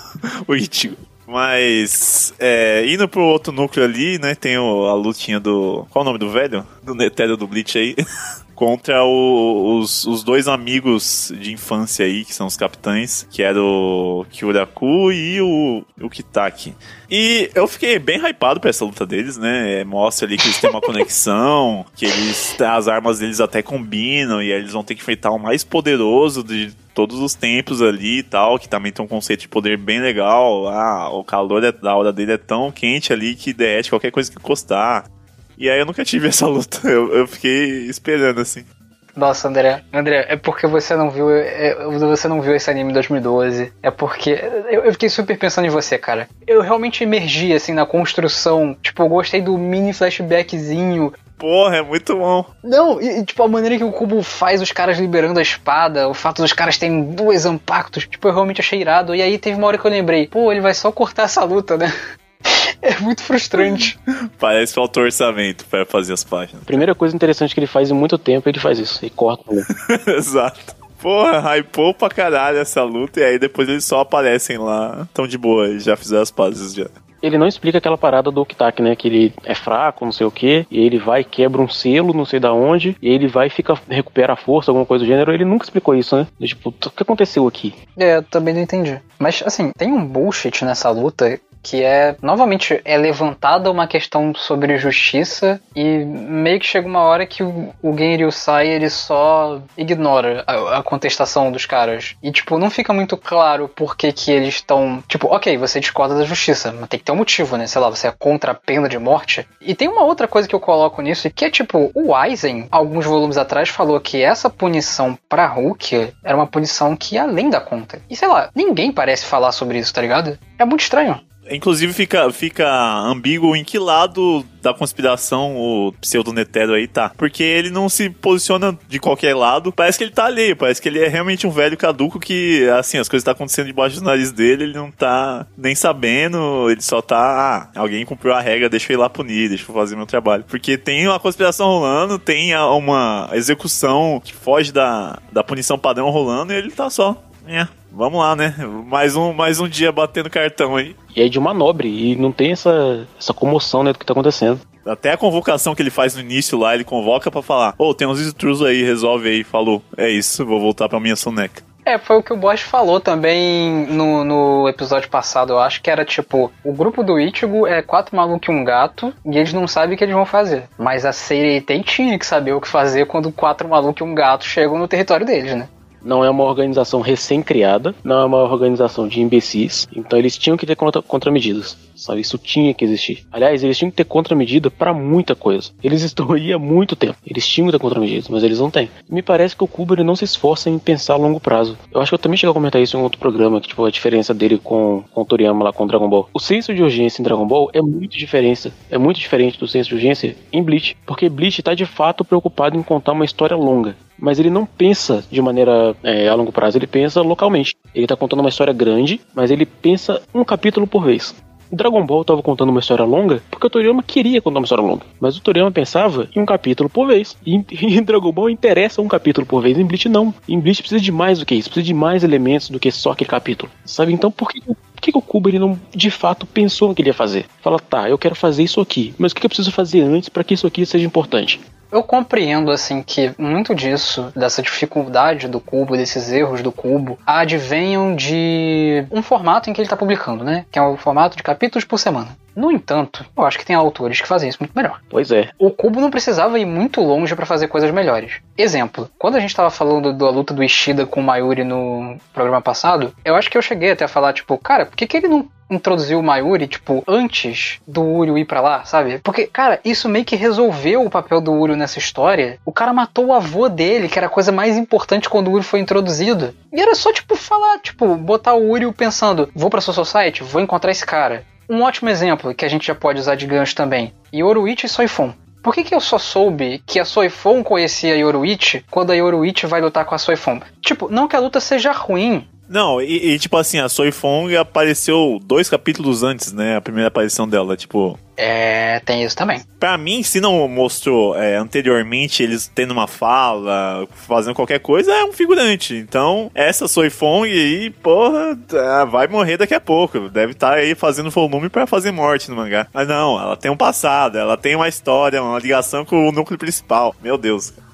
o Ichigo. Mas, é, indo pro outro núcleo ali, né, tem o, a lutinha do... Qual o nome do velho? Do Netero do Bleach aí. contra o, os, os dois amigos de infância aí, que são os capitães, que era o Kyuraku e o, o Kitaki. E eu fiquei bem hypado pra essa luta deles, né? Mostra ali que eles têm uma conexão, que eles as armas deles até combinam, e aí eles vão ter que enfrentar o mais poderoso de todos os tempos ali e tal, que também tem um conceito de poder bem legal. Ah, o calor é, da hora dele é tão quente ali que derrete qualquer coisa que encostar. E aí eu nunca tive essa luta. Eu, eu fiquei esperando, assim. Nossa, André. André, é porque você não viu. É, você não viu esse anime em 2012. É porque. Eu, eu, fiquei super pensando em você, cara. Eu realmente emergi, assim, na construção. Tipo, eu gostei do mini flashbackzinho. Porra, é muito bom. Não, e, e, tipo, a maneira que o Cubo faz os caras liberando a espada, o fato dos caras terem dois impactos, tipo, eu realmente achei irado. E aí teve uma hora que eu lembrei, pô, ele vai só cortar essa luta, né? É muito frustrante. Parece faltou orçamento para fazer as páginas. Primeira coisa interessante que ele faz em muito tempo, ele faz isso. Ele corta. Exato. Porra, hypou pra caralho essa luta e aí depois eles só aparecem lá. Tão de boa, eles já fizeram as pazes já. Ele não explica aquela parada do Okitaki, né? Que ele é fraco, não sei o que, e ele vai quebra um selo, não sei da onde, e ele vai fica, recupera a força, alguma coisa do gênero. Ele nunca explicou isso, né? Tipo, o que aconteceu aqui? É, eu também não entendi. Mas, assim, tem um bullshit nessa luta que é novamente é levantada uma questão sobre justiça e meio que chega uma hora que o, o Genryu sai ele só ignora a, a, contestação dos caras. E tipo não fica muito claro por que que eles estão tipo ok você discorda da justiça mas tem que ter um motivo né? Sei lá você é contra a pena de morte. E tem uma outra coisa que eu coloco nisso que é tipo o Aizen alguns volumes atrás falou que essa punição para Hulk era uma punição que ia além da conta. E sei lá ninguém parece falar sobre isso tá ligado? É muito estranho Inclusive fica, fica ambíguo em que lado da conspiração o pseudo-netero aí tá. Porque ele não se posiciona de qualquer lado. Parece que ele tá alheio, parece que ele é realmente um velho caduco que, assim, as coisas estão tá acontecendo debaixo do nariz dele, ele não tá nem sabendo, ele só tá, ah, alguém cumpriu a regra, deixa eu ir lá punir, deixa eu fazer meu trabalho. Porque tem uma conspiração rolando, tem uma execução que foge da, da punição padrão rolando e ele tá só é, vamos lá, né? Mais um, mais um dia batendo cartão aí. E é de uma nobre, e não tem essa, essa comoção né, do que tá acontecendo. Até a convocação que ele faz no início lá, ele convoca para falar: Ô, oh, tem uns intrusos aí, resolve aí. Falou, é isso, vou voltar pra minha soneca. É, foi o que o Bosch falou também no, no episódio passado, eu acho que era tipo, o grupo do Ichigo é quatro malucos e um gato, e eles não sabem o que eles vão fazer. Mas a Seirei tinha que saber o que fazer quando quatro malucos e um gato chegam no território deles, né? Não é uma organização recém-criada, não é uma organização de imbecis, então eles tinham que ter contra contramedidas, sabe? Isso tinha que existir. Aliás, eles tinham que ter contramedida para muita coisa. Eles estão aí há muito tempo. Eles tinham que ter contramedidas, mas eles não têm. Me parece que o Kubo ele não se esforça em pensar a longo prazo. Eu acho que eu também cheguei a comentar isso em outro programa, que tipo a diferença dele com, com o Toriyama lá com Dragon Ball. O senso de urgência em Dragon Ball é muito diferente, é muito diferente do senso de urgência em Bleach, porque Bleach está de fato preocupado em contar uma história longa mas ele não pensa de maneira é, a longo prazo, ele pensa localmente. Ele está contando uma história grande, mas ele pensa um capítulo por vez. Dragon Ball estava contando uma história longa porque o Toriyama queria contar uma história longa, mas o Toriyama pensava em um capítulo por vez. E em, Dragon Ball interessa um capítulo por vez, em Bleach não. Em Bleach precisa de mais do que isso, precisa de mais elementos do que só aquele capítulo. Sabe? Então por que por que, o Kubo ele não de fato pensou no que ele ia fazer? Fala, tá, eu quero fazer isso aqui, mas o que eu preciso fazer antes para que isso aqui seja importante? Eu compreendo, assim, que muito disso, dessa dificuldade do cubo, desses erros do cubo, advenham de um formato em que ele está publicando, né? Que é o formato de capítulos por semana. No entanto, eu acho que tem autores que fazem isso muito melhor. Pois é. O Cubo não precisava ir muito longe para fazer coisas melhores. Exemplo, quando a gente tava falando da luta do Ishida com o Mayuri no programa passado, eu acho que eu cheguei até a falar, tipo, cara, por que, que ele não introduziu o Mayuri, tipo, antes do Uryu ir para lá, sabe? Porque, cara, isso meio que resolveu o papel do Uryu nessa história. O cara matou o avô dele, que era a coisa mais importante quando o Uryu foi introduzido. E era só, tipo, falar, tipo, botar o Uryu pensando, vou pra sua society, vou encontrar esse cara. Um ótimo exemplo que a gente já pode usar de gancho também. Yoruichi e Soifon. Por que, que eu só soube que a Soifon conhecia a Yoruichi quando a Yoruichi vai lutar com a Soifon? Tipo, não que a luta seja ruim, não, e, e, tipo assim, a Soy Fong apareceu dois capítulos antes, né? A primeira aparição dela, tipo. É, tem isso também. Pra mim, se não mostrou é, anteriormente eles tendo uma fala, fazendo qualquer coisa, é um figurante. Então, essa Soy Fong aí, porra, tá, vai morrer daqui a pouco. Deve estar tá aí fazendo volume para fazer morte no mangá. Mas não, ela tem um passado, ela tem uma história, uma ligação com o núcleo principal. Meu Deus. Cara,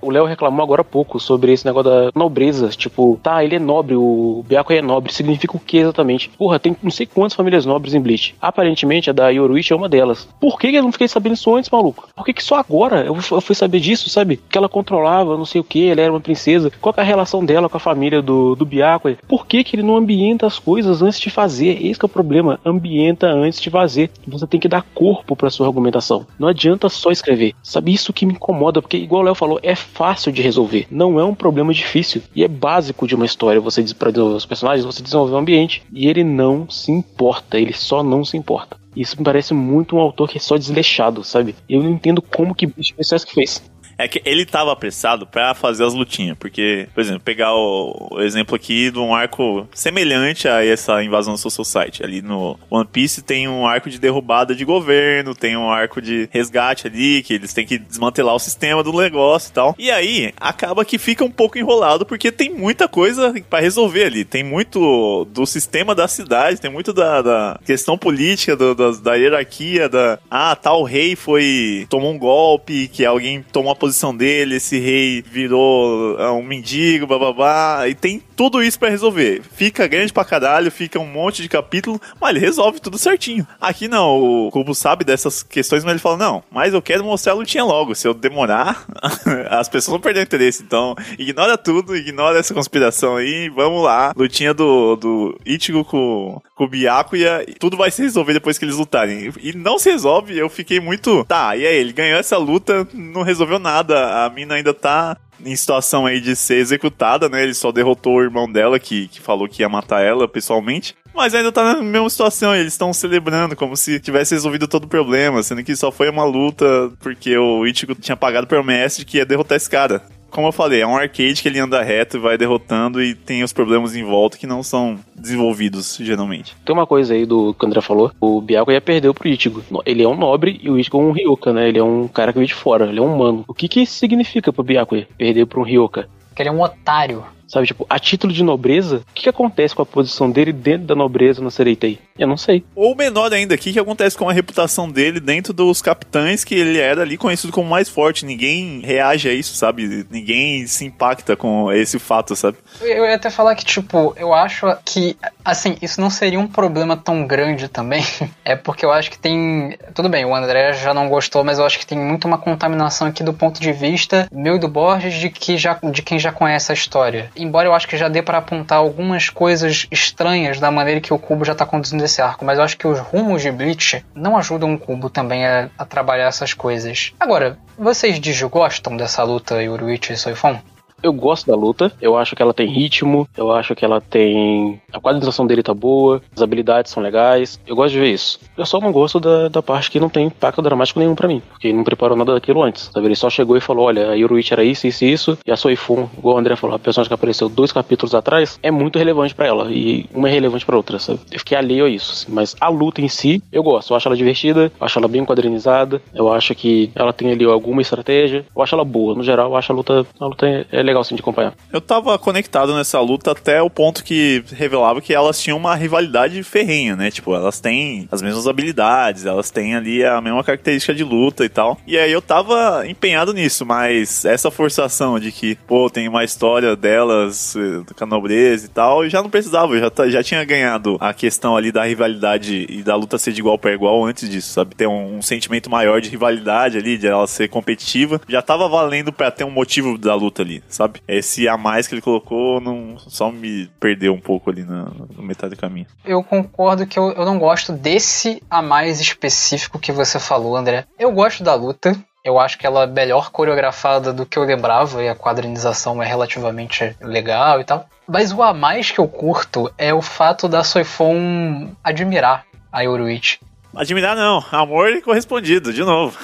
o Léo reclamou agora há pouco sobre esse negócio da nobreza. Tipo, tá, ele é nobre, o Byakuya é nobre. Significa o que exatamente? Porra, tem não sei quantas famílias nobres em Bleach. Aparentemente, a da Yoruichi é uma delas. Por que eu não fiquei sabendo isso antes, maluco? Por que, que só agora eu, fui saber disso, sabe? Que ela controlava, não sei o que, ela era uma princesa. Qual é a relação dela com a família do, do Byakuya? Por que, que ele não ambienta as coisas antes de fazer? Esse é o problema. Ambienta antes de fazer. Você tem que dar corpo para sua argumentação. Não adianta só escrever. Sabe isso que me incomoda, porque igual o Léo falou, é fácil de resolver. Não é um problema difícil. E é básico de uma história você para desenvolver os personagens, você desenvolver o ambiente. E ele não se importa, ele só não se importa. Isso me parece muito um autor que é só desleixado, sabe? Eu não entendo como que bicho que fez. É que ele tava apressado para fazer as lutinhas, porque, por exemplo, pegar o, exemplo aqui de um arco semelhante a essa invasão do Soul Society. Ali no One Piece tem um arco de derrubada de governo, tem um arco de resgate ali, que eles têm que desmantelar o sistema do negócio e tal. E aí, acaba que fica um pouco enrolado, porque tem muita coisa para resolver ali. Tem muito do sistema da cidade, tem muito da, da questão política, do, da, da hierarquia, da... Ah, tal rei foi... tomou um golpe, que alguém tomou a posição posição dele, esse rei virou uh, um mendigo, bababá, e tem tudo isso para resolver. Fica grande pra caralho, fica um monte de capítulo, mas ele resolve tudo certinho. Aqui não, o Kubo sabe dessas questões, mas ele fala: não, mas eu quero mostrar a lutinha logo. Se eu demorar, as pessoas vão perder interesse. Então, ignora tudo, ignora essa conspiração aí, vamos lá. Lutinha do, do Ichigo com, com o Byakuya, tudo vai se resolver depois que eles lutarem. E não se resolve, eu fiquei muito. Tá, e aí, ele ganhou essa luta, não resolveu nada nada, a mina ainda tá em situação aí de ser executada, né? Ele só derrotou o irmão dela, que, que falou que ia matar ela pessoalmente. Mas ainda tá na mesma situação, eles estão celebrando como se tivesse resolvido todo o problema, sendo que só foi uma luta porque o Ichigo tinha pagado promessa de que ia derrotar esse cara como eu falei, é um arcade que ele anda reto e vai derrotando e tem os problemas em volta que não são desenvolvidos, geralmente. Tem uma coisa aí do que o André falou, o Biago ia perder pro Ichigo. Ele é um nobre e o Ichigo é um Ryoka, né? Ele é um cara que veio de fora, ele é um humano. O que que isso significa pro Biago perder pro um Ryoka? Que ele é um otário. Sabe, tipo, a título de nobreza, o que, que acontece com a posição dele dentro da nobreza no Sereitei? Eu não sei. Ou menor ainda, o que, que acontece com a reputação dele dentro dos capitães que ele era ali conhecido como mais forte? Ninguém reage a isso, sabe? Ninguém se impacta com esse fato, sabe? Eu ia até falar que, tipo, eu acho que, assim, isso não seria um problema tão grande também. é porque eu acho que tem. Tudo bem, o André já não gostou, mas eu acho que tem muito uma contaminação aqui do ponto de vista meu e do Borges de, que já, de quem já conhece a história embora eu acho que já dê para apontar algumas coisas estranhas da maneira que o Cubo já tá conduzindo esse arco, mas eu acho que os rumos de Bleach não ajudam o Cubo também a, a trabalhar essas coisas. Agora, vocês desgostam dessa luta Yoruichi e Soifon? Eu gosto da luta, eu acho que ela tem ritmo, eu acho que ela tem. A qualificação dele tá boa, as habilidades são legais, eu gosto de ver isso. Eu só não gosto da, da parte que não tem impacto dramático nenhum para mim, porque ele não preparou nada daquilo antes, sabe? Ele só chegou e falou: olha, a Yoruichi era isso, isso e isso, e a Soifun, igual o André falou, a personagem que apareceu dois capítulos atrás, é muito relevante para ela, e uma é relevante para outra, sabe? Eu fiquei alheio a isso, assim, mas a luta em si, eu gosto, eu acho ela divertida, eu acho ela bem quadrinizada, eu acho que ela tem ali alguma estratégia, eu acho ela boa, no geral, eu acho a luta, a luta é legal assim de acompanhar. Eu tava conectado nessa luta até o ponto que revelava que elas tinham uma rivalidade ferrenha, né? Tipo, elas têm as mesmas habilidades, elas têm ali a mesma característica de luta e tal. E aí eu tava empenhado nisso, mas essa forçação de que, pô, tem uma história delas eh, com a nobreza e tal, eu já não precisava, eu já, já tinha ganhado a questão ali da rivalidade e da luta ser de igual para igual antes disso, sabe? Ter um, um sentimento maior de rivalidade ali, de ela ser competitiva, já tava valendo para ter um motivo da luta ali? Esse a mais que ele colocou não só me perdeu um pouco ali na, na metade do caminho. Eu concordo que eu, eu não gosto desse a mais específico que você falou, André. Eu gosto da luta, eu acho que ela é melhor coreografada do que eu lembrava e a quadrinização é relativamente legal e tal. Mas o a mais que eu curto é o fato da Soifon admirar a Yoruichi. Admirar não, amor correspondido, de novo.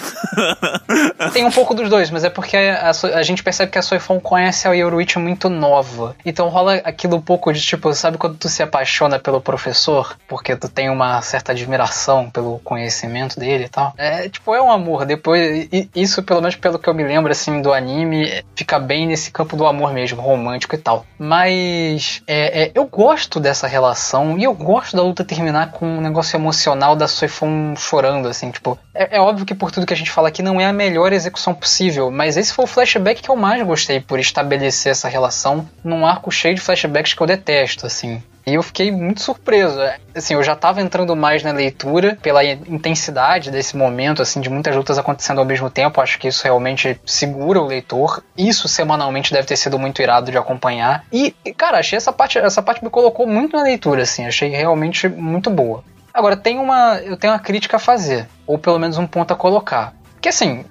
Tem um pouco dos dois, mas é porque a, a, gente percebe que a Soifon conhece a Yoruichi muito nova. Então rola aquilo um pouco de tipo, sabe quando tu se apaixona pelo professor? Porque tu tem uma certa admiração pelo conhecimento dele e tal. É tipo, é um amor. Depois, isso pelo menos pelo que eu me lembro assim do anime, fica bem nesse campo do amor mesmo, romântico e tal. Mas é, é, eu gosto dessa relação e eu gosto da luta terminar com um negócio emocional da Soifon Soifon chorando, assim, tipo. É, é, óbvio que por tudo que a gente fala aqui não é a melhor execução possível, mas esse foi o flashback que eu mais gostei por estabelecer essa relação num arco cheio de flashbacks que eu detesto, assim. E eu fiquei muito surpreso. Assim, eu já estava entrando mais na leitura pela intensidade desse momento, assim, de muitas lutas acontecendo ao mesmo tempo. Acho que isso realmente segura o leitor. Isso semanalmente deve ter sido muito irado de acompanhar. E, cara, achei essa parte, essa parte me colocou muito na leitura, assim. Achei realmente muito boa. Agora, tem uma, eu tenho uma crítica a fazer, ou pelo menos um ponto a colocar. Que assim,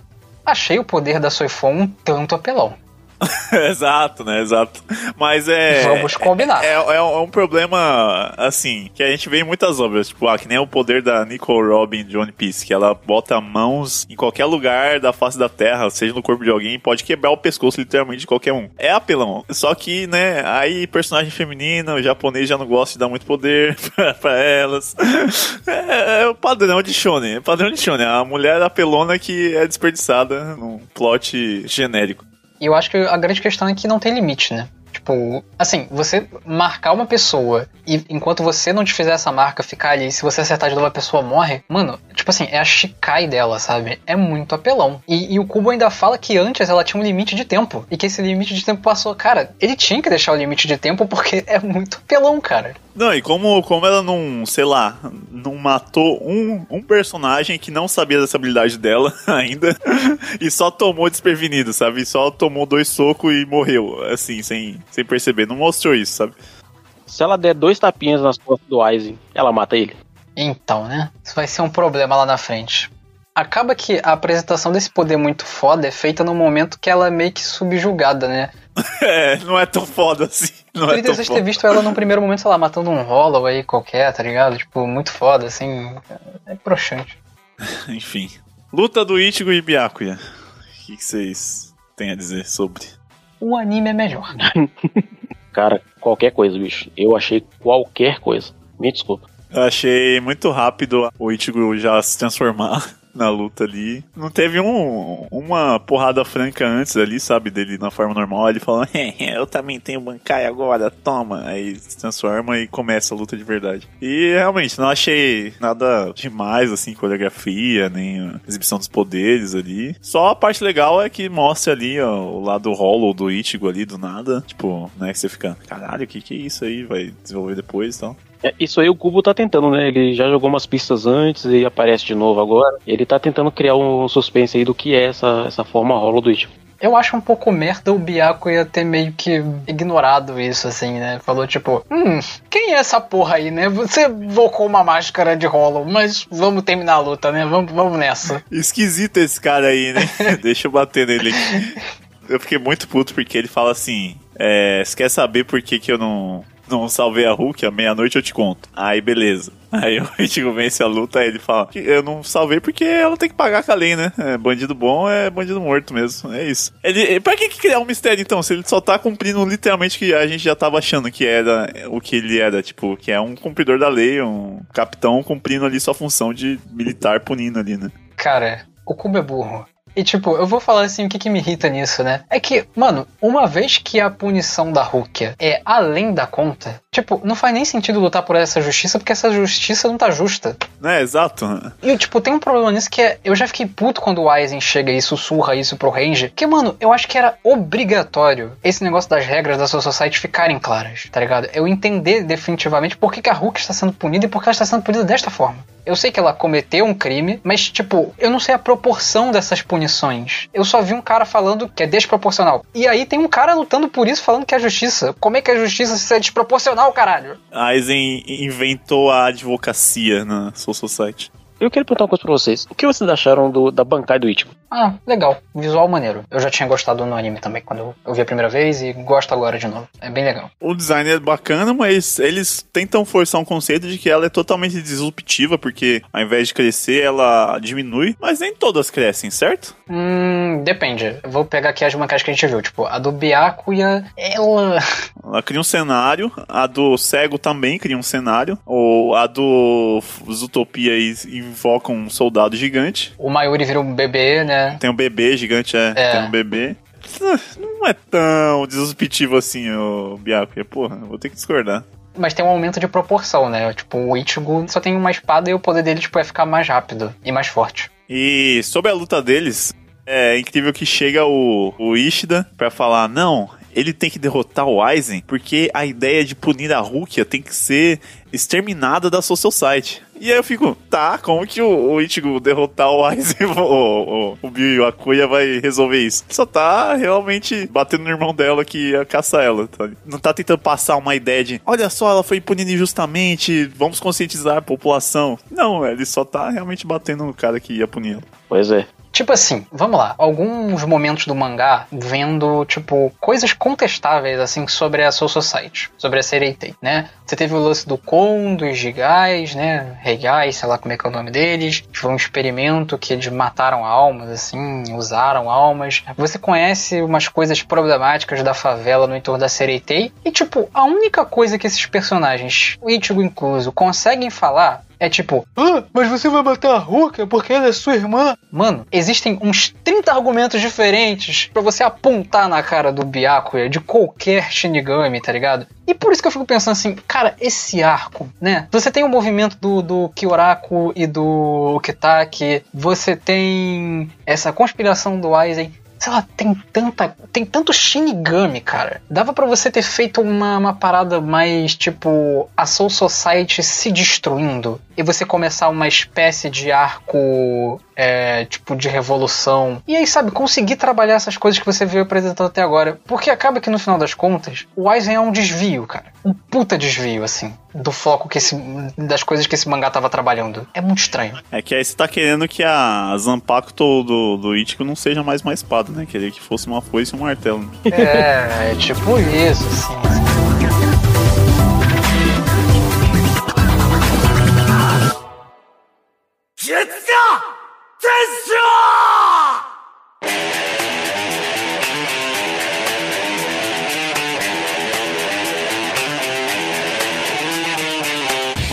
achei o poder da Soifon um tanto apelão. Exato, né? Exato. Mas é. Vamos combinar. É, é, é, um problema, assim, que a gente vê em muitas obras. Tipo, ah, que nem o poder da Nicole Robin de One Piece, que ela bota mãos em qualquer lugar da face da terra, seja no corpo de alguém, pode quebrar o pescoço literalmente de qualquer um. É apelão. Só que, né, aí personagem feminina, o japonês já não gosta de dar muito poder pra, elas. É, é, o padrão de shonen. É padrão de shonen. A mulher apelona que é desperdiçada num plot genérico. E eu acho que a grande questão é que não tem limite, né? Tipo, assim, você marcar uma pessoa e enquanto você não te fizer essa marca ficar ali, se você acertar de novo a pessoa morre, mano, tipo assim, é a Shikai dela, sabe? É muito apelão. E, e, o Kubo ainda fala que antes ela tinha um limite de tempo e que esse limite de tempo passou. Cara, ele tinha que deixar o limite de tempo porque é muito apelão, cara. Não, e como, como ela não, sei lá, não matou um, um personagem que não sabia dessa habilidade dela ainda e só tomou desprevenido, sabe? Só tomou dois socos e morreu, assim, sem, sem perceber. Não mostrou isso, sabe? Se ela der dois tapinhas nas costas do Aizen, ela mata ele. Então, né? Isso vai ser um problema lá na frente. Acaba que a apresentação desse poder muito foda é feita no momento que ela é meio que subjugada, né? É, não é tão foda assim. Não é tão ter visto ela num primeiro momento, sei lá, matando um Hollow aí qualquer, tá ligado? Tipo, muito foda, assim. É broxante. Enfim. Luta do Ichigo e Byakuya. O que vocês têm a dizer sobre? O anime é melhor. Cara, qualquer coisa, bicho. Eu achei qualquer coisa. Me desculpa. Eu achei muito rápido o Ichigo já se transformar na luta ali. Não teve um, uma porrada franca antes ali, sabe? Dele na forma normal. Ele falando, eu também tenho Bankai agora, toma. Aí se transforma e começa a luta de verdade. E realmente, não achei nada demais, assim, coreografia, nem exibição dos poderes ali. Só a parte legal é que mostra ali ó, o lado hollow do Ichigo ali, do nada. Tipo, né, que você fica, caralho, o que que é isso aí? Vai desenvolver depois e tal. É, isso aí o Cubo tá tentando, né? Ele já jogou umas pistas antes e aparece de novo agora. Ele tá tentando criar um suspense aí do que é essa, essa forma rolo do Ichigo. Eu acho um pouco merda o Biaco ia ter meio que ignorado isso, assim, né? Falou tipo, hum, quem é essa porra aí, né? Você invocou uma máscara de rolo, mas vamos terminar a luta, né? Vamos, vamos nessa. Esquisito esse cara aí, né? Deixa eu bater nele aqui. Eu fiquei muito puto porque ele fala assim: é, você quer saber por que, que eu não não salvei a Hulk, à meia-noite eu te conto. Aí, beleza. Aí o Ichigo vence a luta, aí ele fala eu não salvei porque ela tem que pagar a lei, né? É, bandido bom é bandido morto mesmo, é isso. Ele, pra que, criar um mistério então, se ele só tá cumprindo literalmente que a gente já tava achando que era o que ele era, tipo, que é um cumpridor da lei, um capitão cumprindo ali sua função de militar punindo ali, né? Cara, o Kubo é burro. E tipo, eu vou falar assim, o que, que me irrita nisso, né? É que, mano, uma vez que a punição da Rukia é além da conta, tipo, não faz nem sentido lutar por essa justiça, porque essa justiça não tá justa. É, exato. E, tipo, tem um problema nisso que é. Eu já fiquei puto quando o Aizen chega e sussurra isso pro Ranger. Que, mano, eu acho que era obrigatório esse negócio das regras da sua society ficarem claras, tá ligado? Eu entender definitivamente por que, que a Hulk está sendo punida e por que ela está sendo punida desta forma. Eu sei que ela cometeu um crime, mas, tipo, eu não sei a proporção dessas punições. Eu só vi um cara falando que é desproporcional. E aí tem um cara lutando por isso falando que é justiça. Como é que é justiça se é desproporcional, caralho? Aizen inventou a advocacia na Soul Society. Eu quero perguntar uma coisa pra vocês. O que vocês acharam do, da bancada do Ichigo? Ah, legal. Visual maneiro. Eu já tinha gostado no anime também, quando eu vi a primeira vez, e gosto agora de novo. É bem legal. O design é bacana, mas eles tentam forçar um conceito de que ela é totalmente disruptiva, porque ao invés de crescer, ela diminui. Mas nem todas crescem, certo? Hum, depende. Eu vou pegar aqui as bancadas que a gente viu. Tipo, a do Byakuya, ela... Ela cria um cenário. A do Cego também cria um cenário. Ou a do Zootopia invoca um soldado gigante. O Mayuri vira um bebê, né? Tem um bebê gigante, é. é. Tem um bebê. Não é tão disruptivo assim, o Byakuya. Porra, vou ter que discordar. mas tem um aumento de proporção, né? Tipo, o Ichigo só tem uma espada e o poder dele tipo, é ficar mais rápido e mais forte. E sobre a luta deles, é incrível que chega o, o Ishida pra falar: não, ele tem que derrotar o Aizen, porque a ideia de punir a Rukia tem que ser exterminada da Social Site. E aí eu fico, tá, como que o, o Ichigo derrotar o Aizen, o, o, o Bill e o Akuya vai resolver isso? Só tá realmente batendo no irmão dela que ia caçar ela, tá? Não tá tentando passar uma ideia de, olha só, ela foi punida injustamente, vamos conscientizar a população. Não, ele só tá realmente batendo no cara que ia punir ela. Pois é. Tipo assim, vamos lá. Alguns momentos do mangá vendo, tipo, coisas contestáveis, assim, sobre a Soul Society, sobre a Sereitei, né? Você teve o lance do Kon, dos Gigais, né? Regais, sei lá como é que é o nome deles. Foi um experimento que eles mataram almas, assim, usaram almas. Você conhece umas coisas problemáticas da favela no entorno da Sereitei. E, tipo, a única coisa que esses personagens, o Ichigo incluso, conseguem falar é tipo, ah, mas você vai matar a Ruka porque ela é sua irmã. Mano, existem uns 30 argumentos diferentes para você apontar na cara do Byakuya de qualquer Shinigami, tá ligado? E por isso que eu fico pensando assim, cara, esse arco, né? Você tem o movimento do, do Kyoraku e do Kitaki, você tem essa conspiração do Aizen sei lá, tem tanta. Tem tanto Shinigami, cara. Dava para você ter feito uma, uma parada mais tipo. A Soul Society se destruindo. E você começar uma espécie de arco. É, tipo, de revolução. E aí, sabe, conseguir trabalhar essas coisas que você veio apresentando até agora. Porque acaba que no final das contas, o Aizen é um desvio, cara. Um puta desvio, assim. Do foco que esse. das coisas que esse mangá tava trabalhando. É muito estranho. É que aí você tá querendo que a Zanpakuto do, do Ichigo não seja mais uma espada, né? Queria que fosse uma foice e um martelo. É, é tipo isso, assim.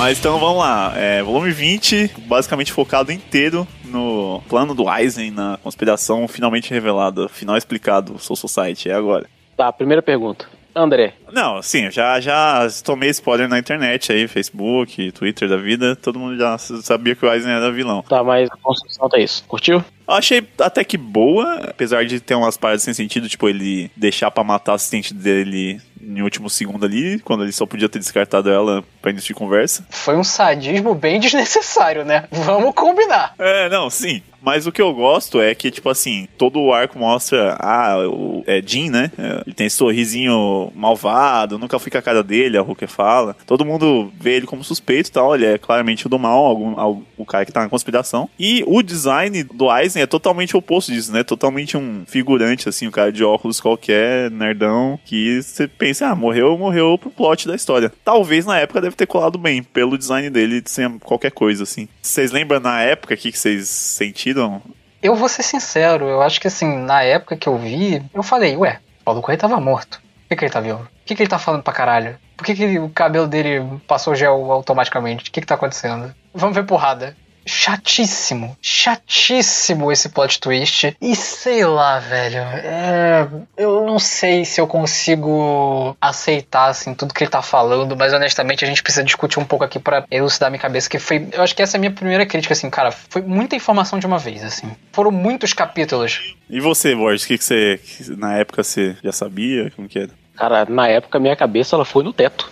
Mas então vamos lá. É, volume 20, basicamente focado inteiro no plano do Aizen, na conspiração finalmente revelada, final explicado, Soul Society, é agora. Tá, primeira pergunta. André. Não, sim, já, já tomei spoiler na internet aí, Facebook, Twitter da vida, todo mundo já sabia que o Aizen era vilão. Tá, mas a construção tá isso. Curtiu? Eu achei até que boa, apesar de ter umas paradas sem sentido, tipo ele deixar para matar a assistente dele em último segundo ali, quando ele só podia ter descartado ela pra início de conversa. Foi um sadismo bem desnecessário, né? Vamos combinar. É, não, sim. Mas o que eu gosto é que, tipo assim, todo o arco mostra, ah, o é Jin, né? É, ele tem esse sorrisinho malvado, nunca fica a cara dele, a Hulk fala. Todo mundo vê ele como suspeito e tal, ele é claramente o do mal, algum, o cara que tá na conspiração. E o design do Aizen é totalmente o oposto disso, né? Totalmente um figurante, assim, um cara de óculos qualquer, nerdão, que você pensa, ah, morreu, morreu pro plot da história. Talvez na época deve ter colado bem, pelo design dele, sem qualquer coisa, assim. Vocês lembram na época que vocês sentiram? Eu vou ser sincero, eu acho que assim, na época que eu vi, eu falei, ué, o Paulo Coelho tava morto. Por que, que ele tá vivo? O que, que ele tá falando pra caralho? Por que, que o cabelo dele passou gel automaticamente? O que, que tá acontecendo? Vamos ver porrada chatíssimo, chatíssimo esse plot twist. E sei lá, velho, é, eu não sei se eu consigo aceitar assim tudo que ele tá falando, mas honestamente a gente precisa discutir um pouco aqui para elucidar minha cabeça que foi, eu acho que essa é a minha primeira crítica assim, cara, foi muita informação de uma vez assim. Foram muitos capítulos. E você, Borges, o que que você na época você já sabia como que era? Cara, na época minha cabeça ela foi no teto.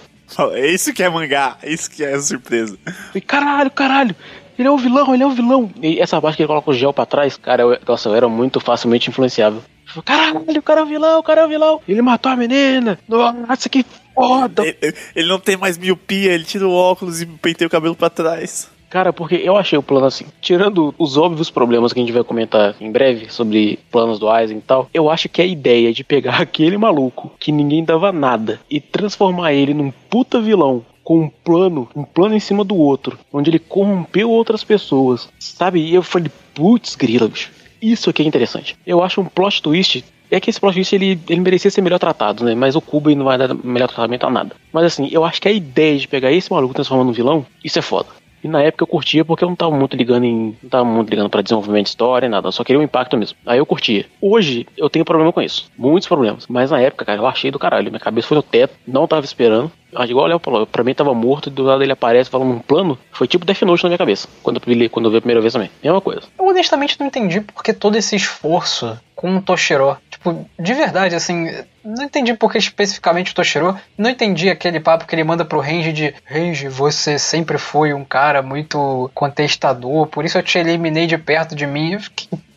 É isso que é mangá, é isso que é surpresa. E caralho, caralho, ele é o vilão, ele é o vilão. E essa parte que ele coloca o gel pra trás, cara, eu, nossa, eu era muito facilmente influenciável. Caralho, o cara é o vilão, o cara é o vilão. Ele matou a menina. Nossa, que foda. Ele, ele não tem mais miopia, ele tira o óculos e penteia o cabelo para trás. Cara, porque eu achei o plano assim, tirando os óbvios problemas que a gente vai comentar em breve sobre planos do Aizen e tal, eu acho que a ideia de pegar aquele maluco que ninguém dava nada e transformar ele num puta vilão com um plano, um plano em cima do outro, onde ele corrompeu outras pessoas, sabe? E eu falei, putz, grila, bicho. Isso aqui é interessante. Eu acho um plot twist é que esse plot twist ele, ele merecia ser melhor tratado, né? Mas o Kubo não vai dar melhor tratamento a nada. Mas assim, eu acho que a ideia de pegar esse maluco transformando num vilão, isso é foda. E na época eu curtia porque eu não tava muito ligando em. Não tava muito ligando pra desenvolvimento de história, nada. Eu só queria um impacto mesmo. Aí eu curtia. Hoje eu tenho problema com isso. Muitos problemas. Mas na época, cara, eu achei do caralho. Minha cabeça foi no teto, não tava esperando. Igual o Léo falou, pra mim tava morto, do lado ele aparece falando um plano. Foi tipo Death Note na minha cabeça. Quando eu vi, quando eu vi a primeira vez também. Mesma coisa. Eu honestamente não entendi porque todo esse esforço com o Toshiro. Tipo, de verdade, assim, não entendi porque especificamente o Toshiro. Não entendi aquele papo que ele manda pro Range de Range, você sempre foi um cara muito contestador, por isso eu te eliminei de perto de mim.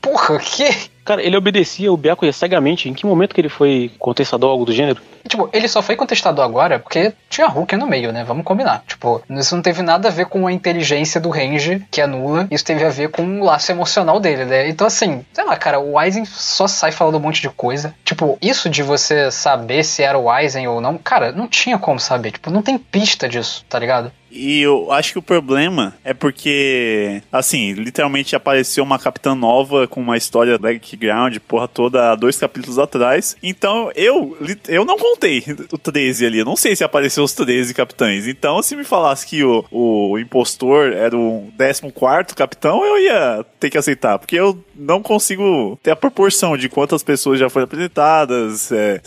Porra, que? Cara, ele obedecia o Byakuya cegamente. Em que momento que ele foi contestador algo do gênero? Tipo, ele só foi contestador agora porque tinha Hulk no meio, né? Vamos combinar. Tipo, isso não teve nada a ver com a inteligência do Range, que é nula. Isso teve a ver com o laço emocional dele, né? Então, assim, sei lá, cara, o Aizen só sai falando um monte de coisa. Tipo, isso de você saber se era o Aizen ou não, cara, não tinha como saber. Tipo, não tem pista disso, tá ligado? E eu acho que o problema é porque, assim, literalmente apareceu uma capitã nova com uma história background, porra toda, dois capítulos atrás. Então eu, eu não contei o 13 ali. Eu não sei se apareceu os 13 capitães. Então, se me falasse que o, o impostor era o 14 capitão, eu ia ter que aceitar. Porque eu não consigo ter a proporção de quantas pessoas já foram apresentadas, é,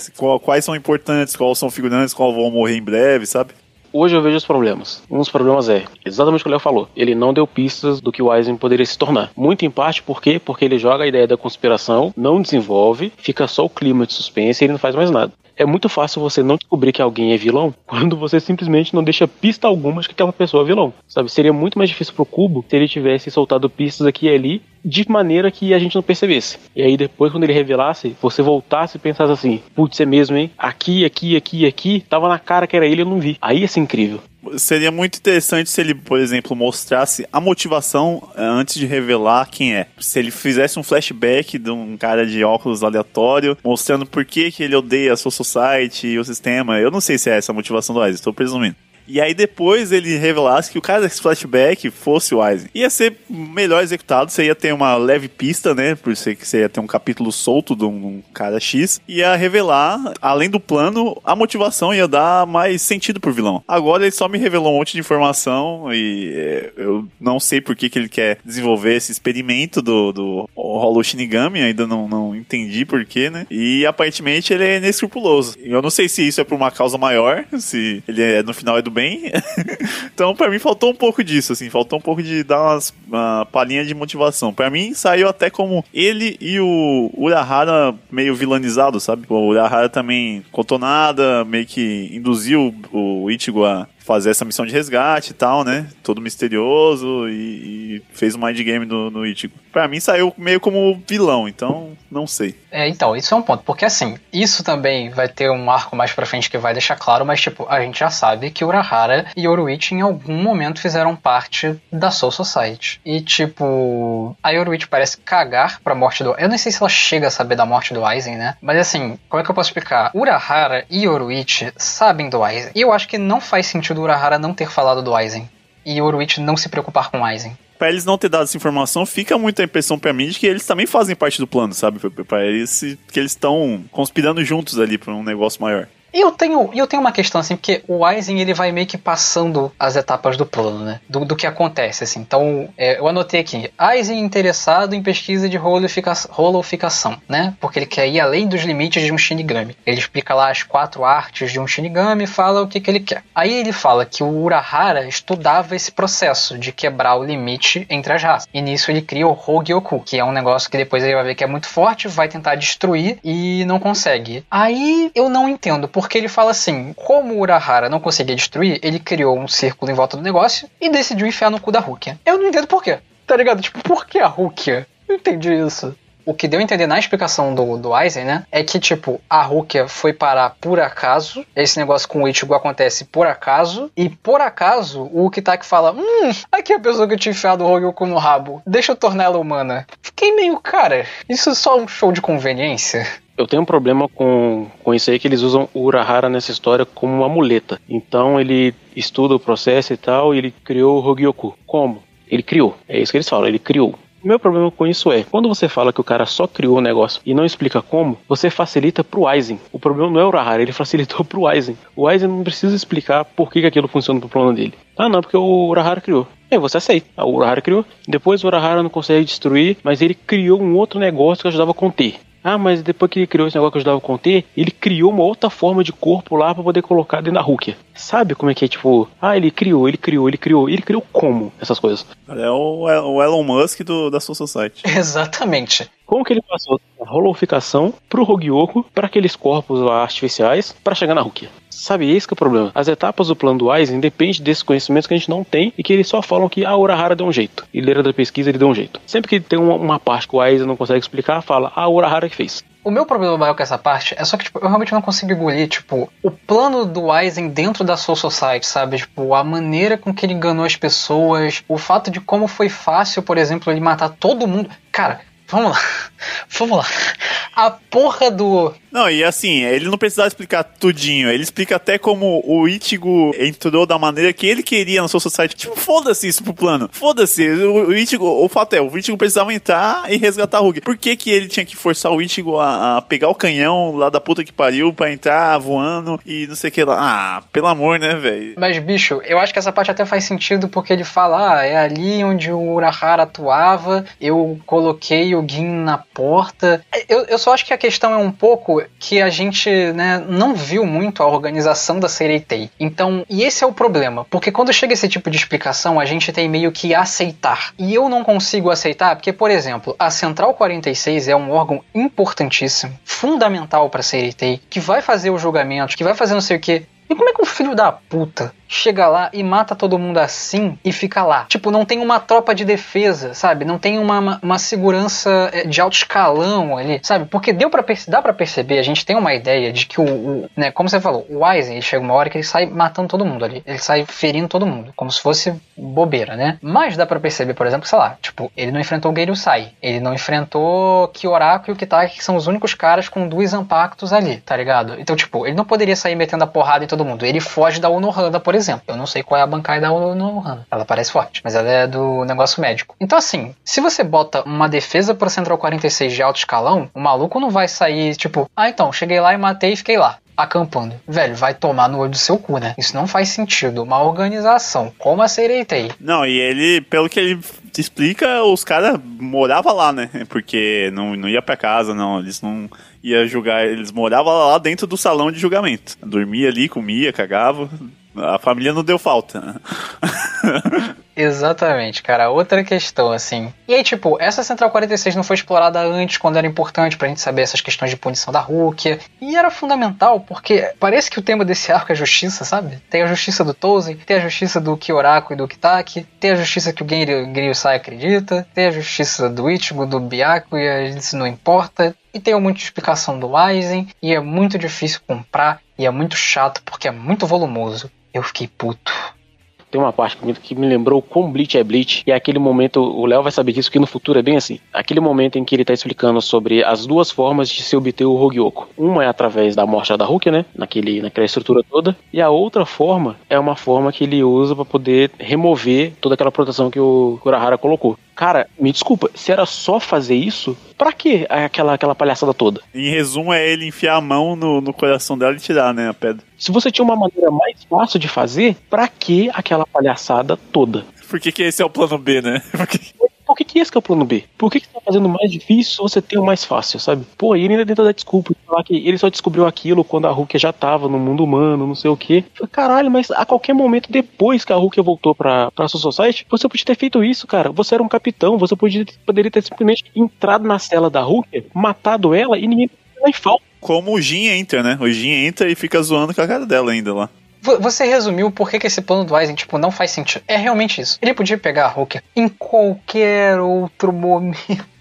quais são importantes, quais são figurantes, qual vão morrer em breve, sabe? Hoje eu vejo os problemas. Um dos problemas é exatamente o que o Léo falou. Ele não deu pistas do que o Eisen poderia se tornar. Muito em parte por quê? Porque ele joga a ideia da conspiração, não desenvolve, fica só o clima de suspense e ele não faz mais nada. É muito fácil você não descobrir que alguém é vilão quando você simplesmente não deixa pista alguma de que aquela pessoa é vilão. Sabe? Seria muito mais difícil pro Cubo se ele tivesse soltado pistas aqui e ali de maneira que a gente não percebesse. E aí depois, quando ele revelasse, você voltasse e pensasse assim: putz, é mesmo, hein? Aqui, aqui, aqui, aqui, tava na cara que era ele, eu não vi. Aí ia ser incrível seria muito interessante se ele, por exemplo, mostrasse a motivação eh, antes de revelar quem é. Se ele fizesse um flashback de um cara de óculos aleatório, mostrando por que, que ele odeia a Soul Society e o sistema. Eu não sei se é essa a motivação do Isaac, estou presumindo. E aí depois ele revelasse que o cara desse flashback fosse o Aizen. Ia ser melhor executado, você ia ter uma leve pista, né? Por ser que você ia ter um capítulo solto de um cara X. Ia revelar, além do plano, a motivação ia dar mais sentido pro vilão. Agora ele só me revelou um monte de informação e é, eu não sei por que, que ele quer desenvolver esse experimento do, do Hollow Shinigami, ainda não, não entendi por quê, né? E aparentemente ele é inescrupuloso. Eu não sei se isso é por uma causa maior, se ele é, no final é do bem. então, para mim, faltou um pouco disso, assim, faltou um pouco de dar umas, uma palhinha de motivação. para mim, saiu até como ele e o Urahara meio vilanizados, sabe? O Urahara também contou nada, meio que induziu o Ichigo a fazer essa missão de resgate e tal, né? Todo misterioso e, e fez o mind game no, no Ichigo. Pra mim saiu meio como vilão, então não sei. É, então, isso é um ponto, porque assim, isso também vai ter um arco mais pra frente que vai deixar claro, mas tipo, a gente já sabe que Urahara e Yoruichi em algum momento fizeram parte da Soul Society. E tipo, a Yoruichi parece cagar pra morte do... Eu não sei se ela chega a saber da morte do Aizen, né? Mas assim, como é que eu posso explicar? Urahara e Yoruichi sabem do Aizen. E eu acho que não faz sentido do Urahara não ter falado do Aizen e Uruichi não se preocupar com Aizen. Pra eles não ter dado essa informação, fica muita impressão pra mim de que eles também fazem parte do plano, sabe? Pra eles que eles estão conspirando juntos ali pra um negócio maior. E eu tenho, eu tenho uma questão assim, porque o Aizen ele vai meio que passando as etapas do plano, né? Do, do que acontece, assim. Então, é, eu anotei aqui: Aizen interessado em pesquisa de holoficação, né? Porque ele quer ir além dos limites de um Shinigami. Ele explica lá as quatro artes de um Shinigami e fala o que, que ele quer. Aí ele fala que o Urahara estudava esse processo de quebrar o limite entre as raças. E nisso ele cria o Hogyoku, que é um negócio que depois ele vai ver que é muito forte, vai tentar destruir e não consegue. Aí eu não entendo por porque ele fala assim: como o Urahara não conseguia destruir, ele criou um círculo em volta do negócio e decidiu enfiar no cu da Rukia. Eu não entendo por quê. Tá ligado? Tipo, por que a Rukia? Não entendi isso o que deu a entender na explicação do, do Aizen, né? É que, tipo, a Rukia foi parar por acaso. Esse negócio com o Ichigo acontece por acaso. E por acaso, o Kitaki fala: Hum, aqui é a pessoa que tinha enfiado o Hogyoku no rabo. Deixa eu tornar ela humana. Fiquei meio, cara, isso é só um show de conveniência. Eu tenho um problema com, com isso aí que eles usam o Urahara nessa história como uma muleta. Então ele estuda o processo e tal, e ele criou o Hogyoku. Como? Ele criou. É isso que eles falam, ele criou. Meu problema com isso é, quando você fala que o cara só criou o negócio e não explica como, você facilita pro Aizen. O problema não é o Urahara, ele facilitou pro Aizen. O Aizen não precisa explicar por que, que aquilo funciona pro plano dele. Ah, não, porque o Urahara criou. Aí você aceita. O Urahara criou. Depois o Urahara não consegue destruir, mas ele criou um outro negócio que ajudava a conter. Ah, mas depois que ele criou esse negócio que ajudava a conter, ele criou uma outra forma de corpo lá para poder colocar dentro da Rukia. Sabe como é que é, tipo, ah, ele criou, ele criou, ele criou, ele criou como essas coisas? É o, o Elon Musk do, da Soul Society. Exatamente. Como que ele passou da holoficação pro Hogyoku, para aqueles corpos lá artificiais, para chegar na Rukia? Sabe, esse que é o problema. As etapas do plano do Aizen dependem desses conhecimentos que a gente não tem e que eles só falam que a ah, Urahara deu um jeito. Ele era da pesquisa, ele deu um jeito. Sempre que tem uma, uma parte que o Aizen não consegue explicar, fala, ah, a Urahara que fez. O meu problema maior com essa parte é só que, tipo, eu realmente não consigo engolir, tipo, o plano do Aizen dentro da Soul Society, sabe? Tipo, a maneira com que ele enganou as pessoas, o fato de como foi fácil, por exemplo, ele matar todo mundo. Cara, Vamos lá. Vamos lá. A porra do. Não, e assim, ele não precisava explicar tudinho. Ele explica até como o Ichigo entrou da maneira que ele queria no Soul Society. Tipo, foda-se isso pro plano. Foda-se. O, o Ichigo, o fato é, o Ichigo precisava entrar e resgatar a Rugi. Por que que ele tinha que forçar o Ichigo a, a, pegar o canhão lá da puta que pariu pra entrar voando e não sei o que lá? Ah, pelo amor, né, velho? Mas, bicho, eu acho que essa parte até faz sentido porque ele fala, ah, é ali onde o Urahara atuava, eu coloquei o Gin na porta. Eu, eu só acho que a questão é um pouco que a gente né, não viu muito a organização da Sereitei. Então, e esse é o problema, porque quando chega esse tipo de explicação, a gente tem meio que aceitar. E eu não consigo aceitar porque, por exemplo, a Central 46 é um órgão importantíssimo, fundamental para a Sereitei, que vai fazer os julgamentos, que vai fazer não sei o que. E como é que um filho da puta chega lá e mata todo mundo assim e fica lá. Tipo, não tem uma tropa de defesa, sabe? Não tem uma, uma, segurança eh, de alto escalão ali, sabe? Porque deu para dá para perceber, a gente tem uma ideia de que o, o, né, como você falou, o Aizen, chega uma hora que ele sai matando todo mundo ali. Ele sai ferindo todo mundo, como se fosse bobeira, né? Mas dá para perceber, por exemplo, sei lá, tipo, ele não enfrentou o Sai, ele não enfrentou Kyoraku e o Kitaki, que são os únicos caras com dois impactos ali, tá ligado? Então, tipo, ele não poderia sair metendo a porrada em todo mundo. Ele foge da Unohana, por exemplo. Eu não sei qual é a bancada da Unohana. Ela parece forte, mas ela é do negócio médico. Então, assim, se você bota uma defesa pro Central 46 de alto escalão, o maluco não vai sair, tipo, ah, então, cheguei lá e matei e fiquei lá acampando. Velho, vai tomar no olho do seu cu, né? Isso não faz sentido. Uma organização como a Sereitei. Não, e ele, pelo que ele explica, os caras moravam lá, né? Porque não, não ia pra casa, não. Eles não ia julgar. Eles moravam lá dentro do salão de julgamento. Dormia ali, comia, cagava. A família não deu falta. Exatamente, cara. Outra questão, assim. E aí, tipo, essa Central 46 não foi explorada antes, quando era importante pra gente saber essas questões de punição da Rukia. E era fundamental, porque parece que o tema desse arco é justiça, sabe? Tem a justiça do Touzen, tem a justiça do Kyoraku e do Kitaki, tem a justiça que o Genryu Sai acredita, tem a justiça do Ichigo, do Byaku, e isso não importa. E tem muita explicação do Aizen, e é muito difícil comprar, e é muito chato, porque é muito volumoso. Eu fiquei puto tem uma parte que me lembrou como Bleach é Bleach, e é aquele momento, o Léo vai saber disso, que no futuro é bem assim. Aquele momento em que ele tá explicando sobre as duas formas de se obter o Hogyoko. Uma é através da morte da Hulk, né? Naquele, naquela estrutura toda. E a outra forma é uma forma que ele usa para poder remover toda aquela proteção que o Kurahara colocou. Cara, me desculpa, se era só fazer isso, pra que aquela, aquela palhaçada toda? Em resumo, é ele enfiar a mão no, no coração dela e tirar, né, a pedra. Se você tinha uma maneira mais fácil de fazer, pra que aquela palhaçada toda? Por que, que esse é o plano B, né? Porque... Por que, que esse que é o plano B? Por que, que você tá fazendo mais difícil você tem o mais fácil, sabe? Pô, ele ainda tenta dar desculpa falar que ele só descobriu aquilo quando a Hulk já tava no mundo humano, não sei o quê. Caralho, mas a qualquer momento depois que a Hulk voltou pra, pra sua society, você podia ter feito isso, cara. Você era um capitão, você podia, poderia ter simplesmente entrado na cela da Hulk, matado ela e ninguém nem falta. Como o Jin entra, né? O Jin entra e fica zoando com a cara dela ainda lá. Você resumiu por que, que esse plano do Aizen, tipo, não faz sentido. É realmente isso. Ele podia pegar a Hulk em qualquer outro momento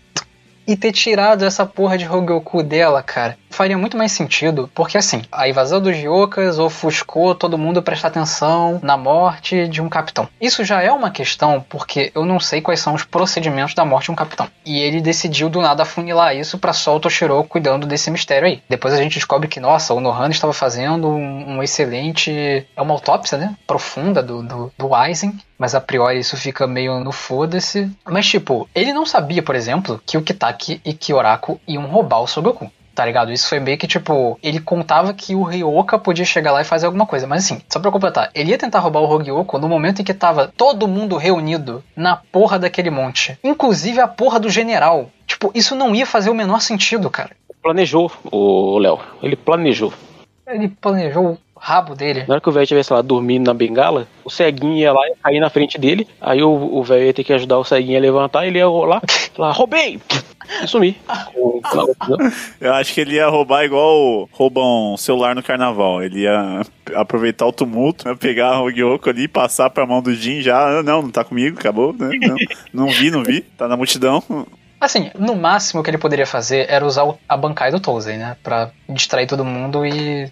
e ter tirado essa porra de Hogyoku dela, cara, faria muito mais sentido, porque assim, a invasão dos Yokas ofuscou todo mundo prestar atenção na morte de um capitão. Isso já é uma questão, porque eu não sei quais são os procedimentos da morte de um capitão. E ele decidiu do nada funilar isso para só o Toshiro cuidando desse mistério aí. Depois a gente descobre que, nossa, o Nohana estava fazendo um, um, excelente. É uma autópsia, né? Profunda do, do, do Aizen. Mas a priori isso fica meio no foda-se. Mas, tipo, ele não sabia, por exemplo, que o Kitaki e Kyoraku iam roubar o Sogoku. Tá ligado? Isso foi meio que, tipo, ele contava que o Ryoka podia chegar lá e fazer alguma coisa. Mas assim, só pra completar, ele ia tentar roubar o Hogyoko no momento em que tava todo mundo reunido na porra daquele monte. Inclusive a porra do general. Tipo, isso não ia fazer o menor sentido, cara. Planejou, o Léo. Ele planejou. Ele planejou rabo dele. Na hora que o velho estivesse lá dormindo na bengala, o ceguinho ia lá e cair na frente dele. Aí o velho ia ter que ajudar o ceguinho a levantar, ele ia rolar, lá, roubei! E sumir. Eu acho que ele ia roubar igual roubam um celular no carnaval. Ele ia aproveitar o tumulto, ia pegar o Gyoko ali, passar pra mão do Jin já. Ah, não, não tá comigo, acabou. Né? Não, não vi, não vi. Tá na multidão. Assim, no máximo que ele poderia fazer era usar a bancai do Tozen, né? Pra distrair todo mundo e.